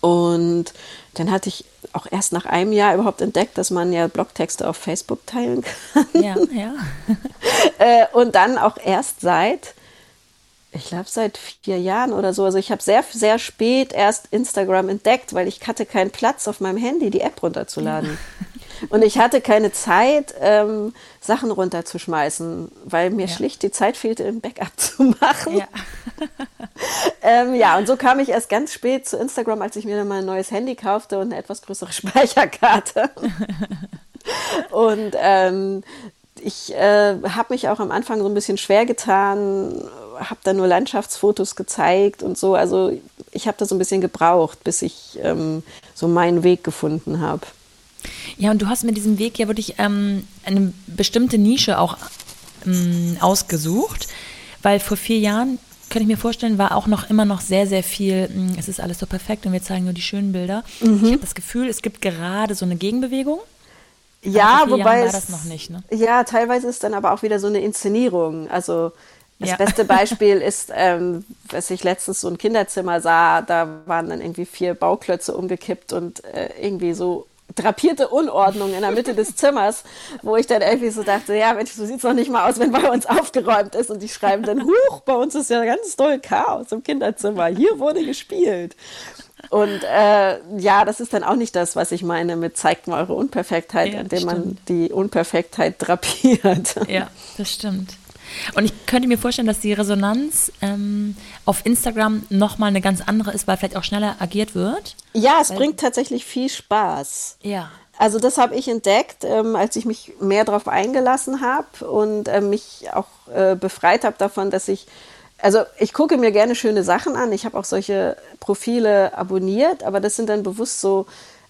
Und dann hatte ich auch erst nach einem Jahr überhaupt entdeckt, dass man ja Blogtexte auf Facebook teilen kann. Ja, ja. Äh, und dann auch erst seit ich glaube, seit vier Jahren oder so. Also ich habe sehr, sehr spät erst Instagram entdeckt, weil ich hatte keinen Platz auf meinem Handy, die App runterzuladen. Und ich hatte keine Zeit, ähm, Sachen runterzuschmeißen, weil mir ja. schlicht die Zeit fehlte, ein Backup zu machen. Ja. ähm, ja, und so kam ich erst ganz spät zu Instagram, als ich mir dann mal ein neues Handy kaufte und eine etwas größere Speicherkarte. und ähm, ich äh, habe mich auch am Anfang so ein bisschen schwer getan, habe da nur Landschaftsfotos gezeigt und so. Also ich habe da so ein bisschen gebraucht, bis ich ähm, so meinen Weg gefunden habe. Ja, und du hast mit diesem Weg ja wirklich ähm, eine bestimmte Nische auch ähm, ausgesucht, weil vor vier Jahren könnte ich mir vorstellen, war auch noch immer noch sehr, sehr viel, hm, es ist alles so perfekt und wir zeigen nur die schönen Bilder. Mhm. Ich habe das Gefühl, es gibt gerade so eine Gegenbewegung. Ja, wobei es, das noch nicht, ne? Ja, teilweise ist dann aber auch wieder so eine Inszenierung. Also das ja. beste Beispiel ist, ähm, was ich letztens so ein Kinderzimmer sah, da waren dann irgendwie vier Bauklötze umgekippt und äh, irgendwie so drapierte Unordnung in der Mitte des Zimmers, wo ich dann irgendwie so dachte, ja, Mensch, so sieht es noch nicht mal aus, wenn bei uns aufgeräumt ist. Und die schreiben dann, huch, bei uns ist ja ganz doll Chaos im Kinderzimmer. Hier wurde gespielt. Und äh, ja, das ist dann auch nicht das, was ich meine mit zeigt mal eure Unperfektheit, ja, indem man die Unperfektheit drapiert. Ja, das stimmt. Und ich könnte mir vorstellen, dass die Resonanz ähm, auf Instagram nochmal eine ganz andere ist, weil vielleicht auch schneller agiert wird. Ja, es bringt tatsächlich viel Spaß. Ja. Also das habe ich entdeckt, ähm, als ich mich mehr darauf eingelassen habe und äh, mich auch äh, befreit habe davon, dass ich also ich gucke mir gerne schöne Sachen an. Ich habe auch solche Profile abonniert, aber das sind dann bewusst so,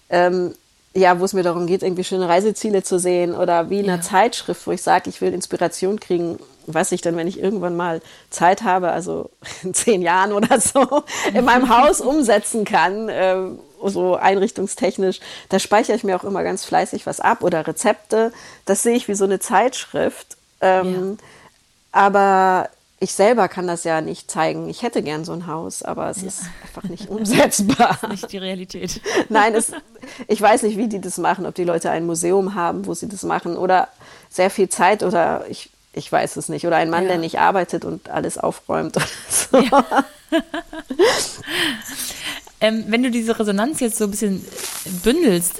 ähm, ja, wo es mir darum geht, irgendwie schöne Reiseziele zu sehen oder wie in einer ja. Zeitschrift, wo ich sage, ich will Inspiration kriegen, was ich dann, wenn ich irgendwann mal Zeit habe, also in zehn Jahren oder so, in meinem Haus umsetzen kann, äh, so einrichtungstechnisch. Da speichere ich mir auch immer ganz fleißig was ab oder Rezepte. Das sehe ich wie so eine Zeitschrift. Ähm, ja. Aber ich selber kann das ja nicht zeigen. Ich hätte gern so ein Haus, aber es ja. ist einfach nicht umsetzbar. Das ist nicht die Realität. Nein, es, ich weiß nicht, wie die das machen, ob die Leute ein Museum haben, wo sie das machen oder sehr viel Zeit oder ich, ich weiß es nicht. Oder ein Mann, ja. der nicht arbeitet und alles aufräumt so. Ja. ähm, wenn du diese Resonanz jetzt so ein bisschen bündelst,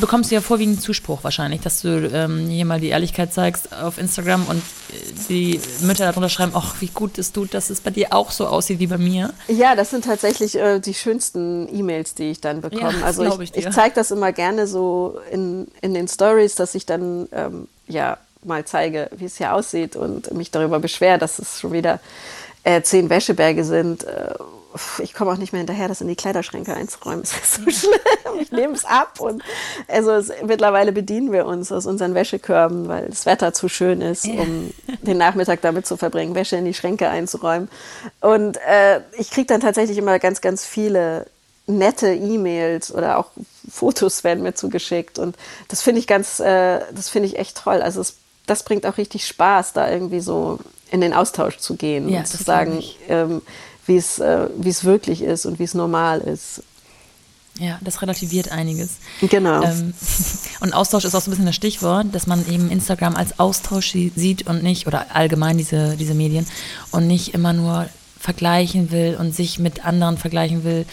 bekommst du ja vorwiegend Zuspruch wahrscheinlich, dass du ähm, hier mal die Ehrlichkeit zeigst auf Instagram und äh, die Mütter darunter schreiben, ach, wie gut es tut, dass es bei dir auch so aussieht wie bei mir. Ja, das sind tatsächlich äh, die schönsten E-Mails, die ich dann bekomme. Ja, also ich, ich, ich zeige das immer gerne so in, in den Stories, dass ich dann ähm, ja mal zeige, wie es hier aussieht und mich darüber beschwere, dass es schon wieder äh, zehn Wäscheberge sind. Äh, ich komme auch nicht mehr hinterher, das in die Kleiderschränke einzuräumen. Es ist so schlimm. Ich nehme es ab. Und also es, mittlerweile bedienen wir uns aus unseren Wäschekörben, weil das Wetter zu schön ist, um den Nachmittag damit zu verbringen, Wäsche in die Schränke einzuräumen. Und äh, ich kriege dann tatsächlich immer ganz, ganz viele nette E-Mails oder auch Fotos werden mir zugeschickt. Und das finde ich ganz, äh, das finde ich echt toll. Also es, das bringt auch richtig Spaß, da irgendwie so in den Austausch zu gehen ja, und zu sagen, ähm, wie es, äh, wie es wirklich ist und wie es normal ist. Ja, das relativiert einiges. Genau. Ähm, und Austausch ist auch so ein bisschen das Stichwort, dass man eben Instagram als Austausch sieht und nicht, oder allgemein diese, diese Medien, und nicht immer nur vergleichen will und sich mit anderen vergleichen will,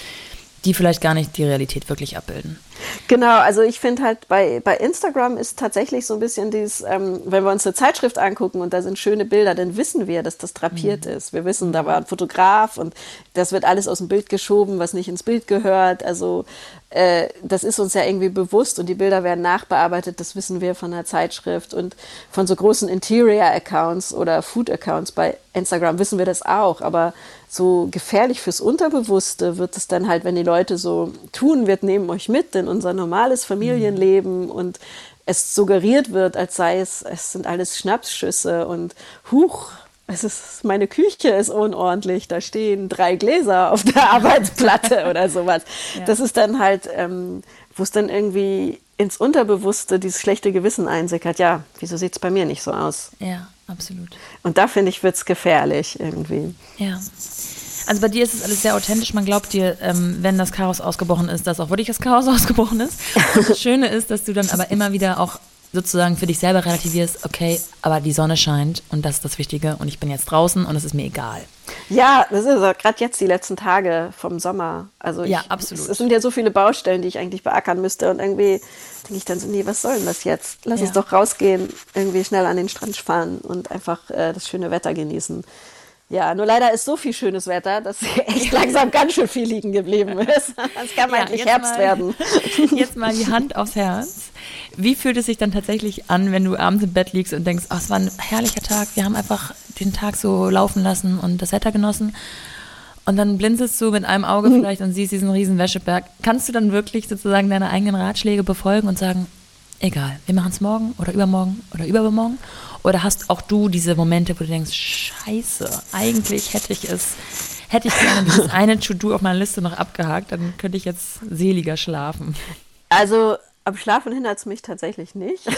die vielleicht gar nicht die Realität wirklich abbilden. Genau, also ich finde halt bei, bei Instagram ist tatsächlich so ein bisschen dieses, ähm, wenn wir uns eine Zeitschrift angucken und da sind schöne Bilder, dann wissen wir, dass das drapiert mhm. ist. Wir wissen, da war ein Fotograf und das wird alles aus dem Bild geschoben, was nicht ins Bild gehört. Also das ist uns ja irgendwie bewusst und die Bilder werden nachbearbeitet, das wissen wir von der Zeitschrift und von so großen Interior-Accounts oder Food-Accounts bei Instagram wissen wir das auch, aber so gefährlich fürs Unterbewusste wird es dann halt, wenn die Leute so tun, wir nehmen euch mit in unser normales Familienleben mhm. und es suggeriert wird, als sei es, es sind alles Schnapsschüsse und huch, es ist, meine Küche ist unordentlich, da stehen drei Gläser auf der Arbeitsplatte oder sowas. Ja. Das ist dann halt, ähm, wo es dann irgendwie ins Unterbewusste dieses schlechte Gewissen einsickert. Ja, wieso sieht es bei mir nicht so aus? Ja, absolut. Und da finde ich, wird es gefährlich irgendwie. Ja. Also bei dir ist es alles sehr authentisch. Man glaubt dir, ähm, wenn das Chaos ausgebrochen ist, dass auch wirklich das Chaos ausgebrochen ist. Und das Schöne ist, dass du dann aber immer wieder auch sozusagen für dich selber relativierst, okay, aber die Sonne scheint und das ist das Wichtige und ich bin jetzt draußen und es ist mir egal. Ja, das ist gerade jetzt die letzten Tage vom Sommer. Also ich, ja, absolut. Es sind ja so viele Baustellen, die ich eigentlich beackern müsste und irgendwie denke ich dann so, nee, was soll denn das jetzt? Lass ja. uns doch rausgehen, irgendwie schnell an den Strand fahren und einfach äh, das schöne Wetter genießen. Ja, nur leider ist so viel schönes Wetter, dass echt langsam ganz schön viel liegen geblieben ist. Es kann ja, endlich Herbst mal, werden. Jetzt mal die Hand aufs Herz. Wie fühlt es sich dann tatsächlich an, wenn du abends im Bett liegst und denkst, oh, es war ein herrlicher Tag, wir haben einfach den Tag so laufen lassen und das Wetter genossen. Und dann blinzelst du mit einem Auge vielleicht und siehst diesen riesen Wäscheberg. Kannst du dann wirklich sozusagen deine eigenen Ratschläge befolgen und sagen, egal, wir machen es morgen oder übermorgen oder übermorgen? Oder hast auch du diese Momente, wo du denkst, scheiße, eigentlich hätte ich es, hätte ich gerne dieses eine To-Do auf meiner Liste noch abgehakt, dann könnte ich jetzt seliger schlafen. Also am Schlafen hindert es mich tatsächlich nicht.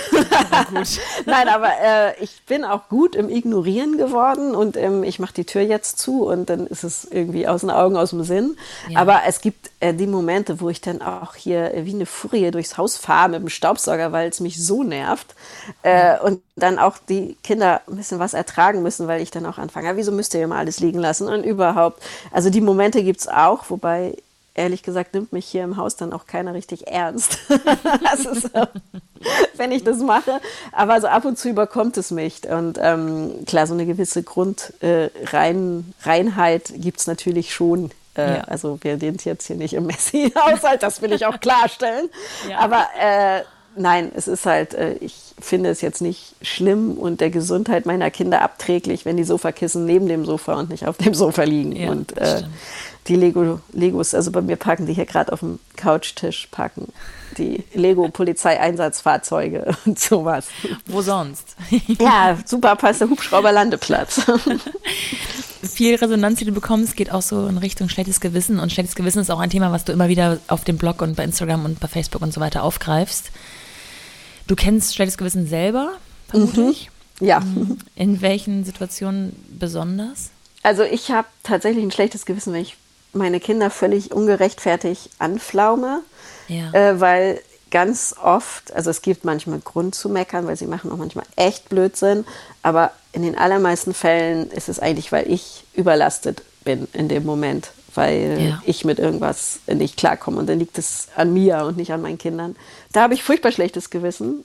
Nein, aber äh, ich bin auch gut im Ignorieren geworden und ähm, ich mache die Tür jetzt zu und dann ist es irgendwie aus den Augen, aus dem Sinn. Ja. Aber es gibt äh, die Momente, wo ich dann auch hier wie eine Furie durchs Haus fahre mit dem Staubsauger, weil es mich so nervt. Äh, und dann auch die Kinder ein bisschen was ertragen müssen, weil ich dann auch anfange, wieso müsst ihr immer alles liegen lassen und überhaupt. Also die Momente gibt es auch, wobei ehrlich gesagt nimmt mich hier im Haus dann auch keiner richtig ernst. so, wenn ich das mache. Aber so ab und zu überkommt es mich. Und ähm, klar, so eine gewisse Grundreinheit äh, gibt es natürlich schon. Äh, ja. Also wir sind jetzt hier nicht im Messi-Haushalt, das will ich auch klarstellen. Ja. Aber äh, nein, es ist halt, äh, ich finde es jetzt nicht schlimm und der Gesundheit meiner Kinder abträglich, wenn die Sofakissen neben dem Sofa und nicht auf dem Sofa liegen. Ja, und äh, die Lego, Legos, also bei mir parken die hier gerade auf dem Couchtisch, parken die Lego-Polizeieinsatzfahrzeuge und sowas. Wo sonst? ja, super, passt der Hubschrauberlandeplatz. Viel Resonanz, die du bekommst, geht auch so in Richtung schlechtes Gewissen. Und schlechtes Gewissen ist auch ein Thema, was du immer wieder auf dem Blog und bei Instagram und bei Facebook und so weiter aufgreifst. Du kennst schlechtes Gewissen selber, vermutlich? Mhm. Ja. Mhm. In welchen Situationen besonders? Also ich habe tatsächlich ein schlechtes Gewissen, wenn ich meine Kinder völlig ungerechtfertigt anflaume, ja. äh, weil ganz oft, also es gibt manchmal Grund zu meckern, weil sie machen auch manchmal echt Blödsinn, aber in den allermeisten Fällen ist es eigentlich, weil ich überlastet bin in dem Moment, weil ja. ich mit irgendwas nicht klarkomme und dann liegt es an mir und nicht an meinen Kindern. Da habe ich furchtbar schlechtes Gewissen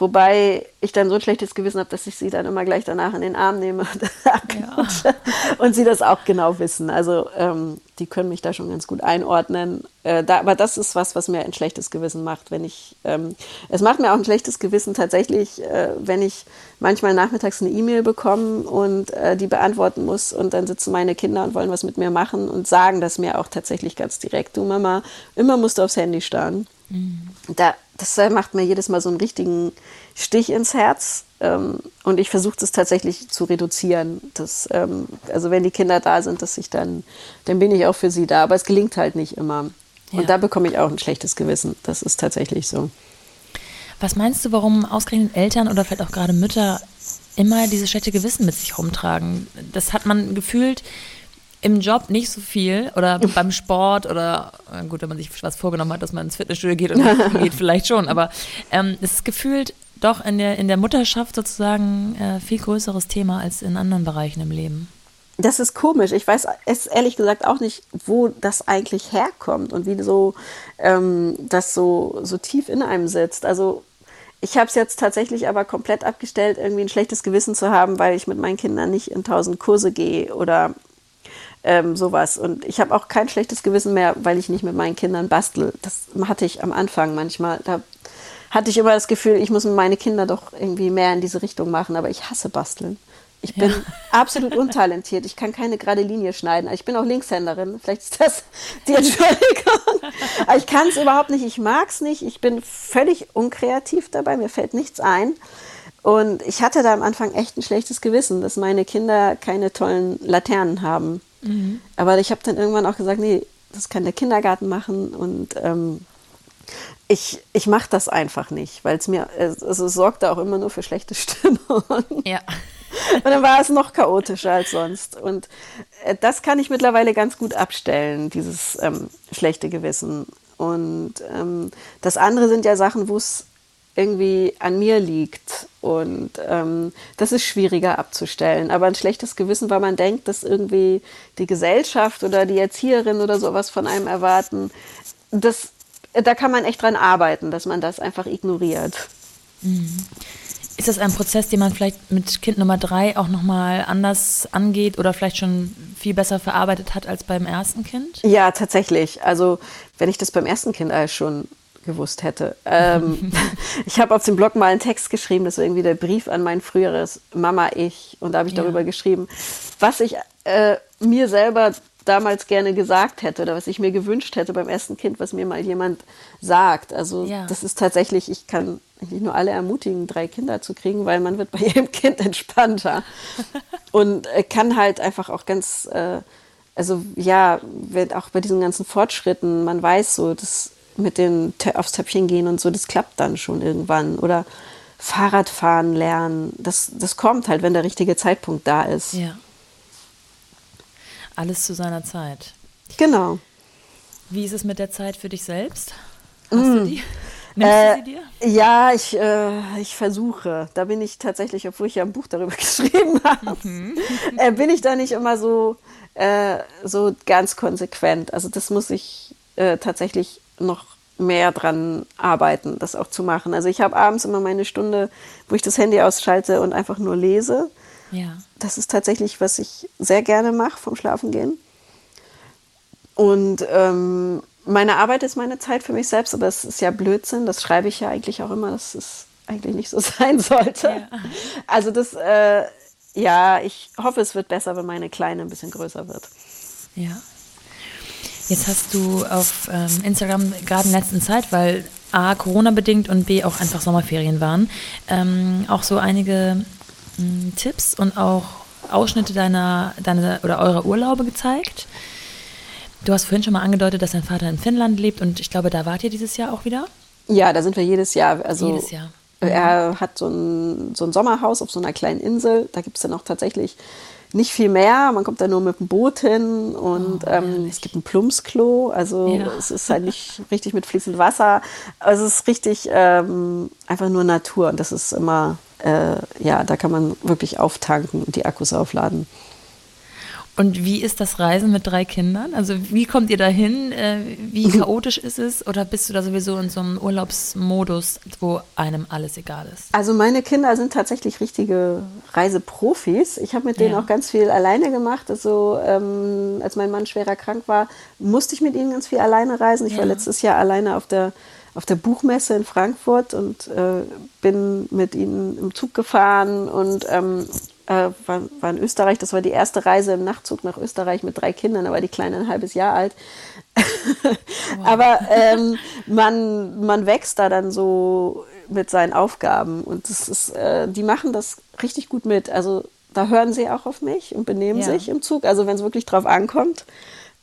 Wobei ich dann so ein schlechtes Gewissen habe, dass ich sie dann immer gleich danach in den Arm nehme und, ja. und sie das auch genau wissen. Also ähm, die können mich da schon ganz gut einordnen. Äh, da, aber das ist was, was mir ein schlechtes Gewissen macht, wenn ich. Ähm, es macht mir auch ein schlechtes Gewissen tatsächlich, äh, wenn ich manchmal nachmittags eine E-Mail bekomme und äh, die beantworten muss und dann sitzen meine Kinder und wollen was mit mir machen und sagen das mir auch tatsächlich ganz direkt. Du Mama, immer musst du aufs Handy starren. Mhm. Da, das macht mir jedes Mal so einen richtigen Stich ins Herz. Ähm, und ich versuche das tatsächlich zu reduzieren. Dass, ähm, also wenn die Kinder da sind, dass ich dann, dann bin ich auch für sie da. Aber es gelingt halt nicht immer. Ja. Und da bekomme ich auch ein schlechtes Gewissen. Das ist tatsächlich so. Was meinst du, warum ausgerechnet Eltern oder vielleicht auch gerade Mütter immer dieses schlechte Gewissen mit sich rumtragen? Das hat man gefühlt im Job nicht so viel oder beim Sport oder gut, wenn man sich was vorgenommen hat, dass man ins Fitnessstudio geht und geht vielleicht schon, aber ähm, es ist gefühlt doch in der, in der Mutterschaft sozusagen äh, viel größeres Thema als in anderen Bereichen im Leben. Das ist komisch. Ich weiß es ehrlich gesagt auch nicht, wo das eigentlich herkommt und wie so ähm, das so, so tief in einem sitzt. Also ich habe es jetzt tatsächlich aber komplett abgestellt, irgendwie ein schlechtes Gewissen zu haben, weil ich mit meinen Kindern nicht in tausend Kurse gehe oder ähm, sowas. Und ich habe auch kein schlechtes Gewissen mehr, weil ich nicht mit meinen Kindern bastel. Das hatte ich am Anfang manchmal. Da hatte ich immer das Gefühl, ich muss meine Kinder doch irgendwie mehr in diese Richtung machen, aber ich hasse basteln. Ich bin ja. absolut untalentiert. Ich kann keine gerade Linie schneiden. Ich bin auch Linkshänderin. Vielleicht ist das die Entschuldigung. Aber ich kann es überhaupt nicht. Ich mag es nicht. Ich bin völlig unkreativ dabei. Mir fällt nichts ein. Und ich hatte da am Anfang echt ein schlechtes Gewissen, dass meine Kinder keine tollen Laternen haben. Mhm. Aber ich habe dann irgendwann auch gesagt, nee, das kann der Kindergarten machen und ähm, ich, ich mache das einfach nicht, weil es mir, also es sorgte auch immer nur für schlechte Stimmung. Ja. Und dann war es noch chaotischer als sonst. Und äh, das kann ich mittlerweile ganz gut abstellen, dieses ähm, schlechte Gewissen. Und ähm, das andere sind ja Sachen, wo es irgendwie an mir liegt. Und ähm, das ist schwieriger abzustellen. Aber ein schlechtes Gewissen, weil man denkt, dass irgendwie die Gesellschaft oder die Erzieherin oder sowas von einem erwarten, das, da kann man echt dran arbeiten, dass man das einfach ignoriert. Mhm. Ist das ein Prozess, den man vielleicht mit Kind Nummer drei auch nochmal anders angeht oder vielleicht schon viel besser verarbeitet hat als beim ersten Kind? Ja, tatsächlich. Also wenn ich das beim ersten Kind alles schon gewusst hätte. Ähm, ich habe auf dem Blog mal einen Text geschrieben, das war irgendwie der Brief an mein früheres Mama-Ich. Und da habe ich ja. darüber geschrieben, was ich äh, mir selber damals gerne gesagt hätte oder was ich mir gewünscht hätte beim ersten Kind, was mir mal jemand sagt. Also ja. das ist tatsächlich, ich kann eigentlich nur alle ermutigen, drei Kinder zu kriegen, weil man wird bei jedem Kind entspannter und äh, kann halt einfach auch ganz, äh, also ja, auch bei diesen ganzen Fortschritten, man weiß so, das mit dem aufs Töpfchen gehen und so, das klappt dann schon irgendwann. Oder Fahrradfahren lernen, das, das kommt halt, wenn der richtige Zeitpunkt da ist. Ja. Alles zu seiner Zeit. Genau. Wie ist es mit der Zeit für dich selbst? Hast mm. du die? Nimmst äh, du sie dir? Ja, ich, äh, ich versuche. Da bin ich tatsächlich, obwohl ich ja ein Buch darüber geschrieben habe, mhm. äh, bin ich da nicht immer so, äh, so ganz konsequent. Also das muss ich äh, tatsächlich noch mehr dran arbeiten, das auch zu machen. Also ich habe abends immer meine Stunde, wo ich das Handy ausschalte und einfach nur lese. Ja. Das ist tatsächlich, was ich sehr gerne mache vom Schlafengehen. Und ähm, meine Arbeit ist meine Zeit für mich selbst, aber es ist ja Blödsinn. Das schreibe ich ja eigentlich auch immer, dass es eigentlich nicht so sein sollte. Ja. Also das, äh, ja, ich hoffe, es wird besser, wenn meine Kleine ein bisschen größer wird. Ja. Jetzt hast du auf ähm, Instagram gerade in letzter Zeit, weil A, Corona-bedingt und B, auch einfach Sommerferien waren, ähm, auch so einige ähm, Tipps und auch Ausschnitte deiner, deiner oder eurer Urlaube gezeigt. Du hast vorhin schon mal angedeutet, dass dein Vater in Finnland lebt und ich glaube, da wart ihr dieses Jahr auch wieder? Ja, da sind wir jedes Jahr. Also jedes Jahr. Er hat so ein, so ein Sommerhaus auf so einer kleinen Insel. Da gibt es dann auch tatsächlich nicht viel mehr. Man kommt da nur mit dem Boot hin und oh, ähm, es gibt ein Plumpsklo. Also ja. es ist halt nicht richtig mit fließend Wasser. Also es ist richtig ähm, einfach nur Natur und das ist immer, äh, ja, da kann man wirklich auftanken und die Akkus aufladen. Und wie ist das Reisen mit drei Kindern? Also wie kommt ihr dahin? Äh, wie chaotisch ist es? Oder bist du da sowieso in so einem Urlaubsmodus, wo einem alles egal ist? Also meine Kinder sind tatsächlich richtige Reiseprofis. Ich habe mit denen ja. auch ganz viel alleine gemacht. Also ähm, als mein Mann schwerer krank war, musste ich mit ihnen ganz viel alleine reisen. Ich ja. war letztes Jahr alleine auf der auf der Buchmesse in Frankfurt und äh, bin mit ihnen im Zug gefahren und ähm, äh, war, war in Österreich. Das war die erste Reise im Nachtzug nach Österreich mit drei Kindern. Da war die Kleine ein halbes Jahr alt. wow. Aber ähm, man, man wächst da dann so mit seinen Aufgaben und das ist, äh, die machen das richtig gut mit. Also da hören sie auch auf mich und benehmen ja. sich im Zug. Also wenn es wirklich drauf ankommt,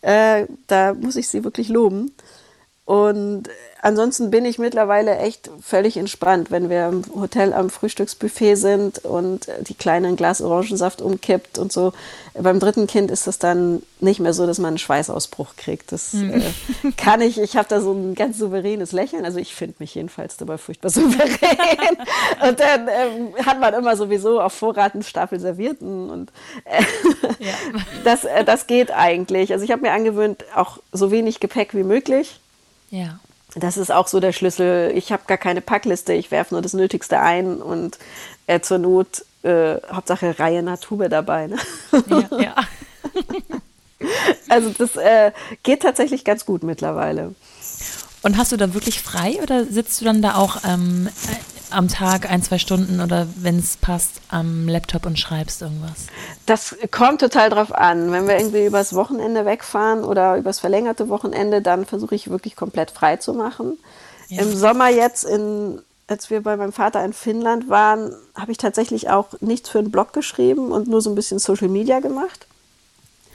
äh, da muss ich sie wirklich loben. Und ansonsten bin ich mittlerweile echt völlig entspannt, wenn wir im Hotel am Frühstücksbuffet sind und die Kleine ein Glas Orangensaft umkippt und so. Beim dritten Kind ist das dann nicht mehr so, dass man einen Schweißausbruch kriegt. Das mhm. äh, kann ich. Ich habe da so ein ganz souveränes Lächeln. Also ich finde mich jedenfalls dabei furchtbar souverän. und dann ähm, hat man immer sowieso auf Vorrat einen Stapel Servierten und äh, ja. das, äh, das geht eigentlich. Also ich habe mir angewöhnt, auch so wenig Gepäck wie möglich ja. Das ist auch so der Schlüssel. Ich habe gar keine Packliste, ich werfe nur das Nötigste ein und äh, zur Not, äh, Hauptsache Reihe nach Tube dabei. Ne? Ja, ja. also das äh, geht tatsächlich ganz gut mittlerweile. Und hast du da wirklich frei oder sitzt du dann da auch ähm, am Tag ein, zwei Stunden oder wenn es passt am Laptop und schreibst irgendwas? Das kommt total drauf an. Wenn wir irgendwie übers Wochenende wegfahren oder übers verlängerte Wochenende, dann versuche ich wirklich komplett frei zu machen. Ja. Im Sommer jetzt, in, als wir bei meinem Vater in Finnland waren, habe ich tatsächlich auch nichts für einen Blog geschrieben und nur so ein bisschen Social Media gemacht.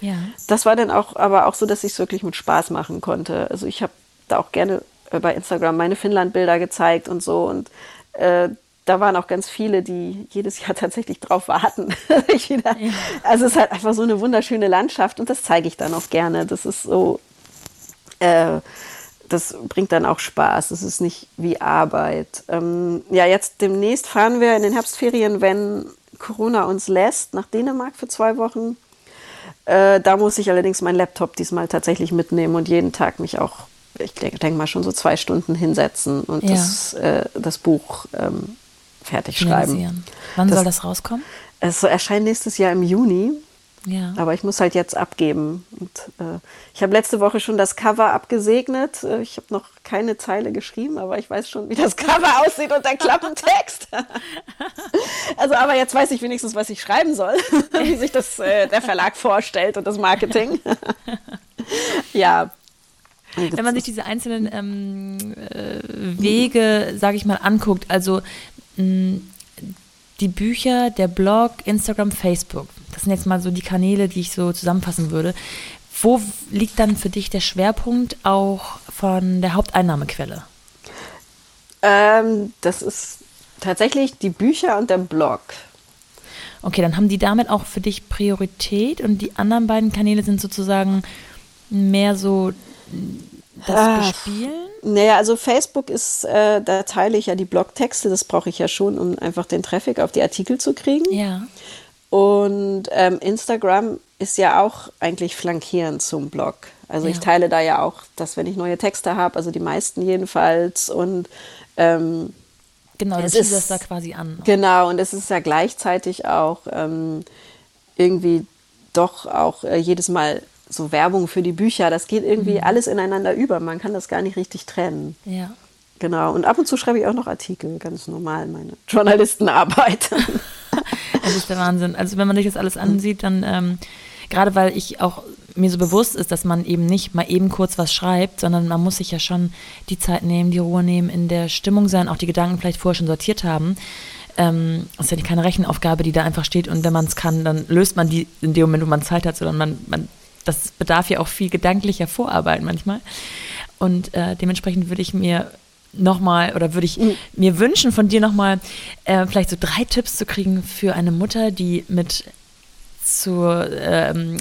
Ja. Das war dann auch aber auch so, dass ich es wirklich mit Spaß machen konnte. Also ich habe da auch gerne bei Instagram meine Finnland-Bilder gezeigt und so. Und äh, da waren auch ganz viele, die jedes Jahr tatsächlich drauf warten. wieder, ja. Also es ist halt einfach so eine wunderschöne Landschaft und das zeige ich dann auch gerne. Das ist so, äh, das bringt dann auch Spaß. Das ist nicht wie Arbeit. Ähm, ja, jetzt demnächst fahren wir in den Herbstferien, wenn Corona uns lässt, nach Dänemark für zwei Wochen. Äh, da muss ich allerdings meinen Laptop diesmal tatsächlich mitnehmen und jeden Tag mich auch ich denke denk mal, schon so zwei Stunden hinsetzen und ja. das, äh, das Buch ähm, fertig schreiben. Wann das, soll das rauskommen? Es erscheint nächstes Jahr im Juni. Ja. Aber ich muss halt jetzt abgeben. Und, äh, ich habe letzte Woche schon das Cover abgesegnet. Äh, ich habe noch keine Zeile geschrieben, aber ich weiß schon, wie das Cover aussieht und der Klappentext. also, aber jetzt weiß ich wenigstens, was ich schreiben soll, wie sich das äh, der Verlag vorstellt und das Marketing. ja, wenn man sich diese einzelnen ähm, äh, Wege, sage ich mal, anguckt, also mh, die Bücher, der Blog, Instagram, Facebook, das sind jetzt mal so die Kanäle, die ich so zusammenfassen würde. Wo liegt dann für dich der Schwerpunkt auch von der Haupteinnahmequelle? Ähm, das ist tatsächlich die Bücher und der Blog. Okay, dann haben die damit auch für dich Priorität und die anderen beiden Kanäle sind sozusagen mehr so das ah, bespielen? Naja, also Facebook ist, äh, da teile ich ja die Blogtexte, das brauche ich ja schon, um einfach den Traffic auf die Artikel zu kriegen. Ja. Und ähm, Instagram ist ja auch eigentlich flankierend zum Blog. Also ja. ich teile da ja auch, dass wenn ich neue Texte habe, also die meisten jedenfalls und ähm, Genau, das ist das da quasi an. Genau, und es ist ja gleichzeitig auch ähm, irgendwie doch auch äh, jedes Mal so Werbung für die Bücher, das geht irgendwie mhm. alles ineinander über. Man kann das gar nicht richtig trennen. Ja. Genau. Und ab und zu schreibe ich auch noch Artikel, ganz normal, meine Journalistenarbeit. das ist der Wahnsinn. Also wenn man sich das alles ansieht, dann ähm, gerade weil ich auch mir so bewusst ist, dass man eben nicht mal eben kurz was schreibt, sondern man muss sich ja schon die Zeit nehmen, die Ruhe nehmen, in der Stimmung sein, auch die Gedanken vielleicht vorher schon sortiert haben. Ähm, das ist ja keine Rechenaufgabe, die da einfach steht und wenn man es kann, dann löst man die in dem Moment, wo man Zeit hat, sondern man, man das bedarf ja auch viel gedanklicher Vorarbeit manchmal. Und äh, dementsprechend würde ich mir nochmal oder würde ich mhm. mir wünschen, von dir nochmal äh, vielleicht so drei Tipps zu kriegen für eine Mutter, die mit zur ähm,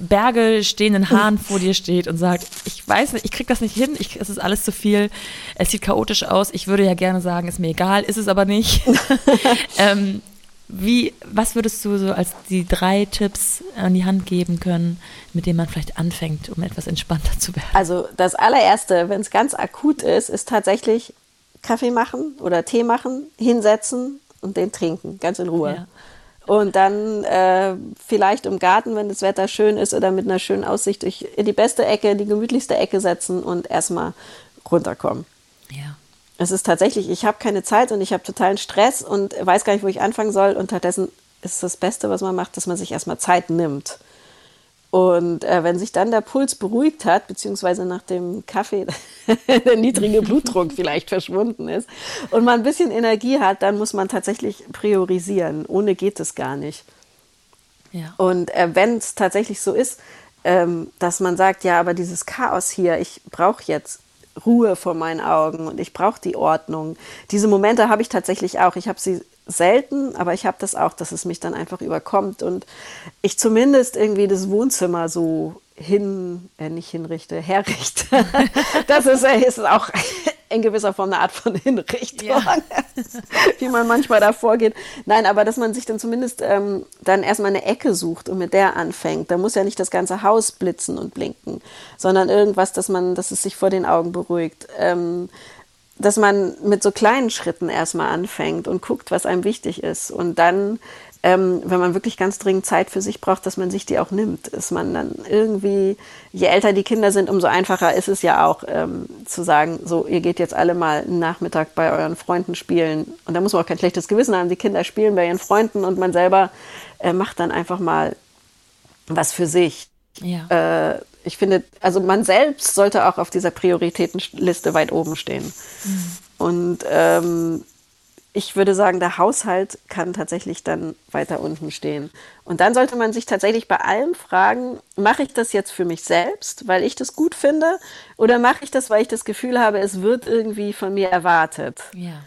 Berge stehenden Haaren vor dir steht und sagt, ich weiß nicht, ich krieg das nicht hin, ich, es ist alles zu viel, es sieht chaotisch aus, ich würde ja gerne sagen, ist mir egal, ist es aber nicht. ähm, wie, was würdest du so als die drei Tipps an die Hand geben können, mit denen man vielleicht anfängt, um etwas entspannter zu werden? Also das allererste, wenn es ganz akut ist, ist tatsächlich Kaffee machen oder Tee machen, hinsetzen und den trinken, ganz in Ruhe. Ja. Und dann äh, vielleicht im Garten, wenn das Wetter schön ist oder mit einer schönen Aussicht, in die beste Ecke, die gemütlichste Ecke setzen und erstmal runterkommen. Ja. Es ist tatsächlich, ich habe keine Zeit und ich habe totalen Stress und weiß gar nicht, wo ich anfangen soll. Und stattdessen ist das Beste, was man macht, dass man sich erstmal Zeit nimmt. Und äh, wenn sich dann der Puls beruhigt hat, beziehungsweise nach dem Kaffee der niedrige Blutdruck vielleicht verschwunden ist und man ein bisschen Energie hat, dann muss man tatsächlich priorisieren. Ohne geht es gar nicht. Ja. Und äh, wenn es tatsächlich so ist, ähm, dass man sagt, ja, aber dieses Chaos hier, ich brauche jetzt Ruhe vor meinen Augen und ich brauche die Ordnung. Diese Momente habe ich tatsächlich auch. Ich habe sie selten, aber ich habe das auch, dass es mich dann einfach überkommt und ich zumindest irgendwie das Wohnzimmer so hin, äh, nicht hinrichte, herrichte. das ist, ist auch in gewisser Form eine Art von Hinrichtung, ja. wie man manchmal da vorgeht. Nein, aber dass man sich dann zumindest ähm, dann erstmal eine Ecke sucht und mit der anfängt. Da muss ja nicht das ganze Haus blitzen und blinken, sondern irgendwas, dass man, dass es sich vor den Augen beruhigt. Ähm, dass man mit so kleinen Schritten erstmal anfängt und guckt, was einem wichtig ist. Und dann ähm, wenn man wirklich ganz dringend Zeit für sich braucht, dass man sich die auch nimmt. Ist man dann irgendwie, je älter die Kinder sind, umso einfacher ist es ja auch ähm, zu sagen, so, ihr geht jetzt alle mal einen Nachmittag bei euren Freunden spielen. Und da muss man auch kein schlechtes Gewissen haben. Die Kinder spielen bei ihren Freunden und man selber äh, macht dann einfach mal was für sich. Ja. Äh, ich finde, also man selbst sollte auch auf dieser Prioritätenliste weit oben stehen. Mhm. Und ähm, ich würde sagen, der Haushalt kann tatsächlich dann weiter unten stehen. Und dann sollte man sich tatsächlich bei allem fragen, mache ich das jetzt für mich selbst, weil ich das gut finde, oder mache ich das, weil ich das Gefühl habe, es wird irgendwie von mir erwartet? Ja.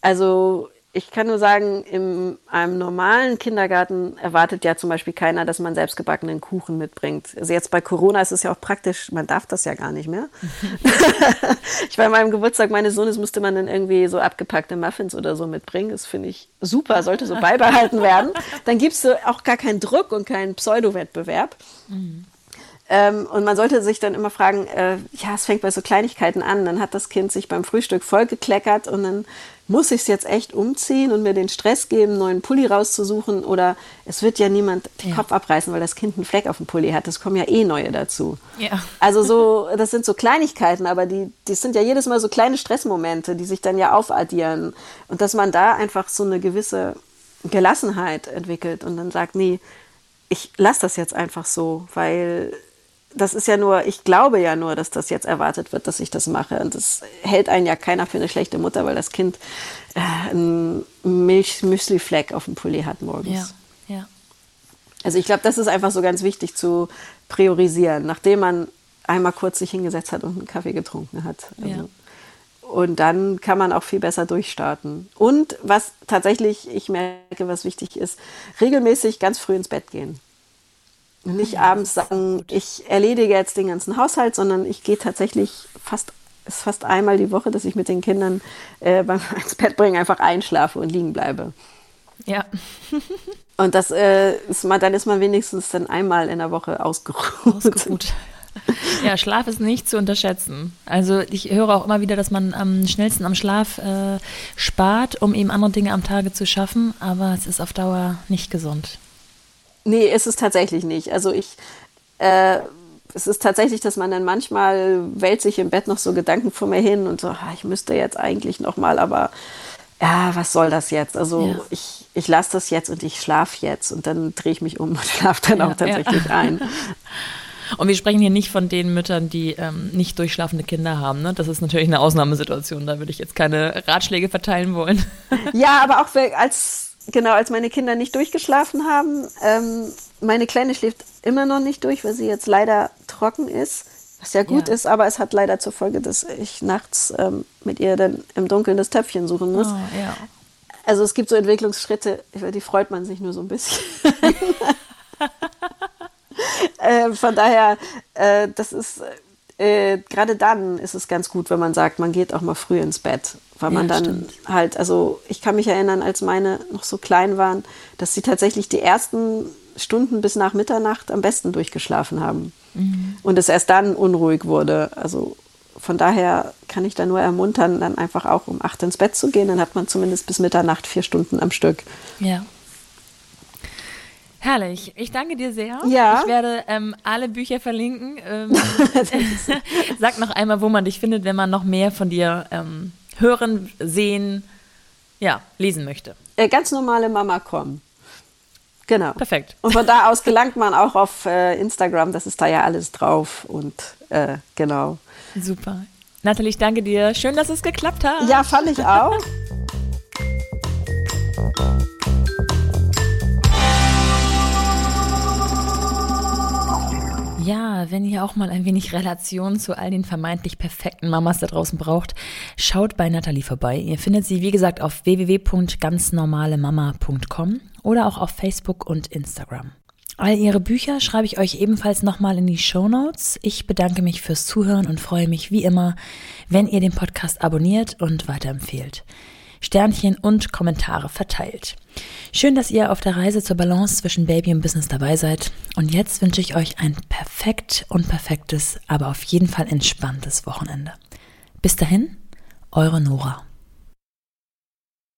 Also ich kann nur sagen, in einem normalen Kindergarten erwartet ja zum Beispiel keiner, dass man selbstgebackenen Kuchen mitbringt. Also jetzt bei Corona ist es ja auch praktisch, man darf das ja gar nicht mehr. ich war an meinem Geburtstag meines Sohnes, musste man dann irgendwie so abgepackte Muffins oder so mitbringen. Das finde ich super, sollte so beibehalten werden. Dann gibt es so auch gar keinen Druck und keinen Pseudo-Wettbewerb. Mhm. Ähm, und man sollte sich dann immer fragen, äh, ja, es fängt bei so Kleinigkeiten an. Dann hat das Kind sich beim Frühstück vollgekleckert und dann muss ich es jetzt echt umziehen und mir den Stress geben, einen neuen Pulli rauszusuchen oder es wird ja niemand den ja. Kopf abreißen, weil das Kind einen Fleck auf dem Pulli hat. Es kommen ja eh neue dazu. Ja. Also so, das sind so Kleinigkeiten, aber die, die sind ja jedes Mal so kleine Stressmomente, die sich dann ja aufaddieren und dass man da einfach so eine gewisse Gelassenheit entwickelt und dann sagt, nee, ich lasse das jetzt einfach so, weil das ist ja nur, ich glaube ja nur, dass das jetzt erwartet wird, dass ich das mache. Und das hält einen ja keiner für eine schlechte Mutter, weil das Kind äh, einen Milch-Müsli-Fleck auf dem Pulli hat morgens. Ja, ja. Also ich glaube, das ist einfach so ganz wichtig zu priorisieren, nachdem man einmal kurz sich hingesetzt hat und einen Kaffee getrunken hat. Also, ja. Und dann kann man auch viel besser durchstarten. Und was tatsächlich, ich merke, was wichtig ist, regelmäßig ganz früh ins Bett gehen. Nicht abends sagen, ich erledige jetzt den ganzen Haushalt, sondern ich gehe tatsächlich fast, ist fast einmal die Woche, dass ich mit den Kindern äh, beim ins Bett bringen einfach einschlafe und liegen bleibe. Ja. und das äh, ist mal, dann ist man wenigstens dann einmal in der Woche ausgeruht. Ausgeruht. Ja, Schlaf ist nicht zu unterschätzen. Also ich höre auch immer wieder, dass man am schnellsten am Schlaf äh, spart, um eben andere Dinge am Tage zu schaffen, aber es ist auf Dauer nicht gesund. Nee, ist es tatsächlich nicht. Also ich, äh, es ist tatsächlich, dass man dann manchmal wälzt sich im Bett noch so Gedanken vor mir hin und so, ah, ich müsste jetzt eigentlich noch mal, aber ja, was soll das jetzt? Also ja. ich, ich lasse das jetzt und ich schlafe jetzt und dann drehe ich mich um und schlafe dann ja, auch tatsächlich ja. ein. Und wir sprechen hier nicht von den Müttern, die ähm, nicht durchschlafende Kinder haben. Ne? Das ist natürlich eine Ausnahmesituation. Da würde ich jetzt keine Ratschläge verteilen wollen. Ja, aber auch als genau, als meine Kinder nicht durchgeschlafen haben. Ähm, meine Kleine schläft immer noch nicht durch, weil sie jetzt leider trocken ist. Was ja gut ja. ist, aber es hat leider zur Folge, dass ich nachts ähm, mit ihr dann im Dunkeln das Töpfchen suchen muss. Oh, ja. Also es gibt so Entwicklungsschritte, über die freut man sich nur so ein bisschen. äh, von daher, äh, das ist äh, gerade dann ist es ganz gut, wenn man sagt, man geht auch mal früh ins Bett, weil man dann stimmt. halt, also ich kann mich erinnern, als meine noch so klein waren, dass sie tatsächlich die ersten Stunden bis nach Mitternacht am besten durchgeschlafen haben mhm. und es erst dann unruhig wurde. Also von daher kann ich da nur ermuntern, dann einfach auch um acht ins Bett zu gehen, dann hat man zumindest bis Mitternacht vier Stunden am Stück. Ja. Herrlich. Ich danke dir sehr. Ja. Ich werde ähm, alle Bücher verlinken. Ähm, sag noch einmal, wo man dich findet, wenn man noch mehr von dir ähm, hören, sehen, ja, lesen möchte. Äh, ganz normale Mama.com. Genau. Perfekt. Und von da aus gelangt man auch auf äh, Instagram. Das ist da ja alles drauf. Und äh, genau. Super. Nathalie, ich danke dir. Schön, dass es geklappt hat. Ja, fand ich auch. Ja, wenn ihr auch mal ein wenig Relation zu all den vermeintlich perfekten Mamas da draußen braucht, schaut bei Nathalie vorbei. Ihr findet sie, wie gesagt, auf www.ganznormalemama.com oder auch auf Facebook und Instagram. All ihre Bücher schreibe ich euch ebenfalls nochmal in die Show Notes. Ich bedanke mich fürs Zuhören und freue mich wie immer, wenn ihr den Podcast abonniert und weiterempfehlt. Sternchen und Kommentare verteilt. Schön, dass ihr auf der Reise zur Balance zwischen Baby und Business dabei seid. Und jetzt wünsche ich euch ein perfekt und perfektes, aber auf jeden Fall entspanntes Wochenende. Bis dahin, eure Nora.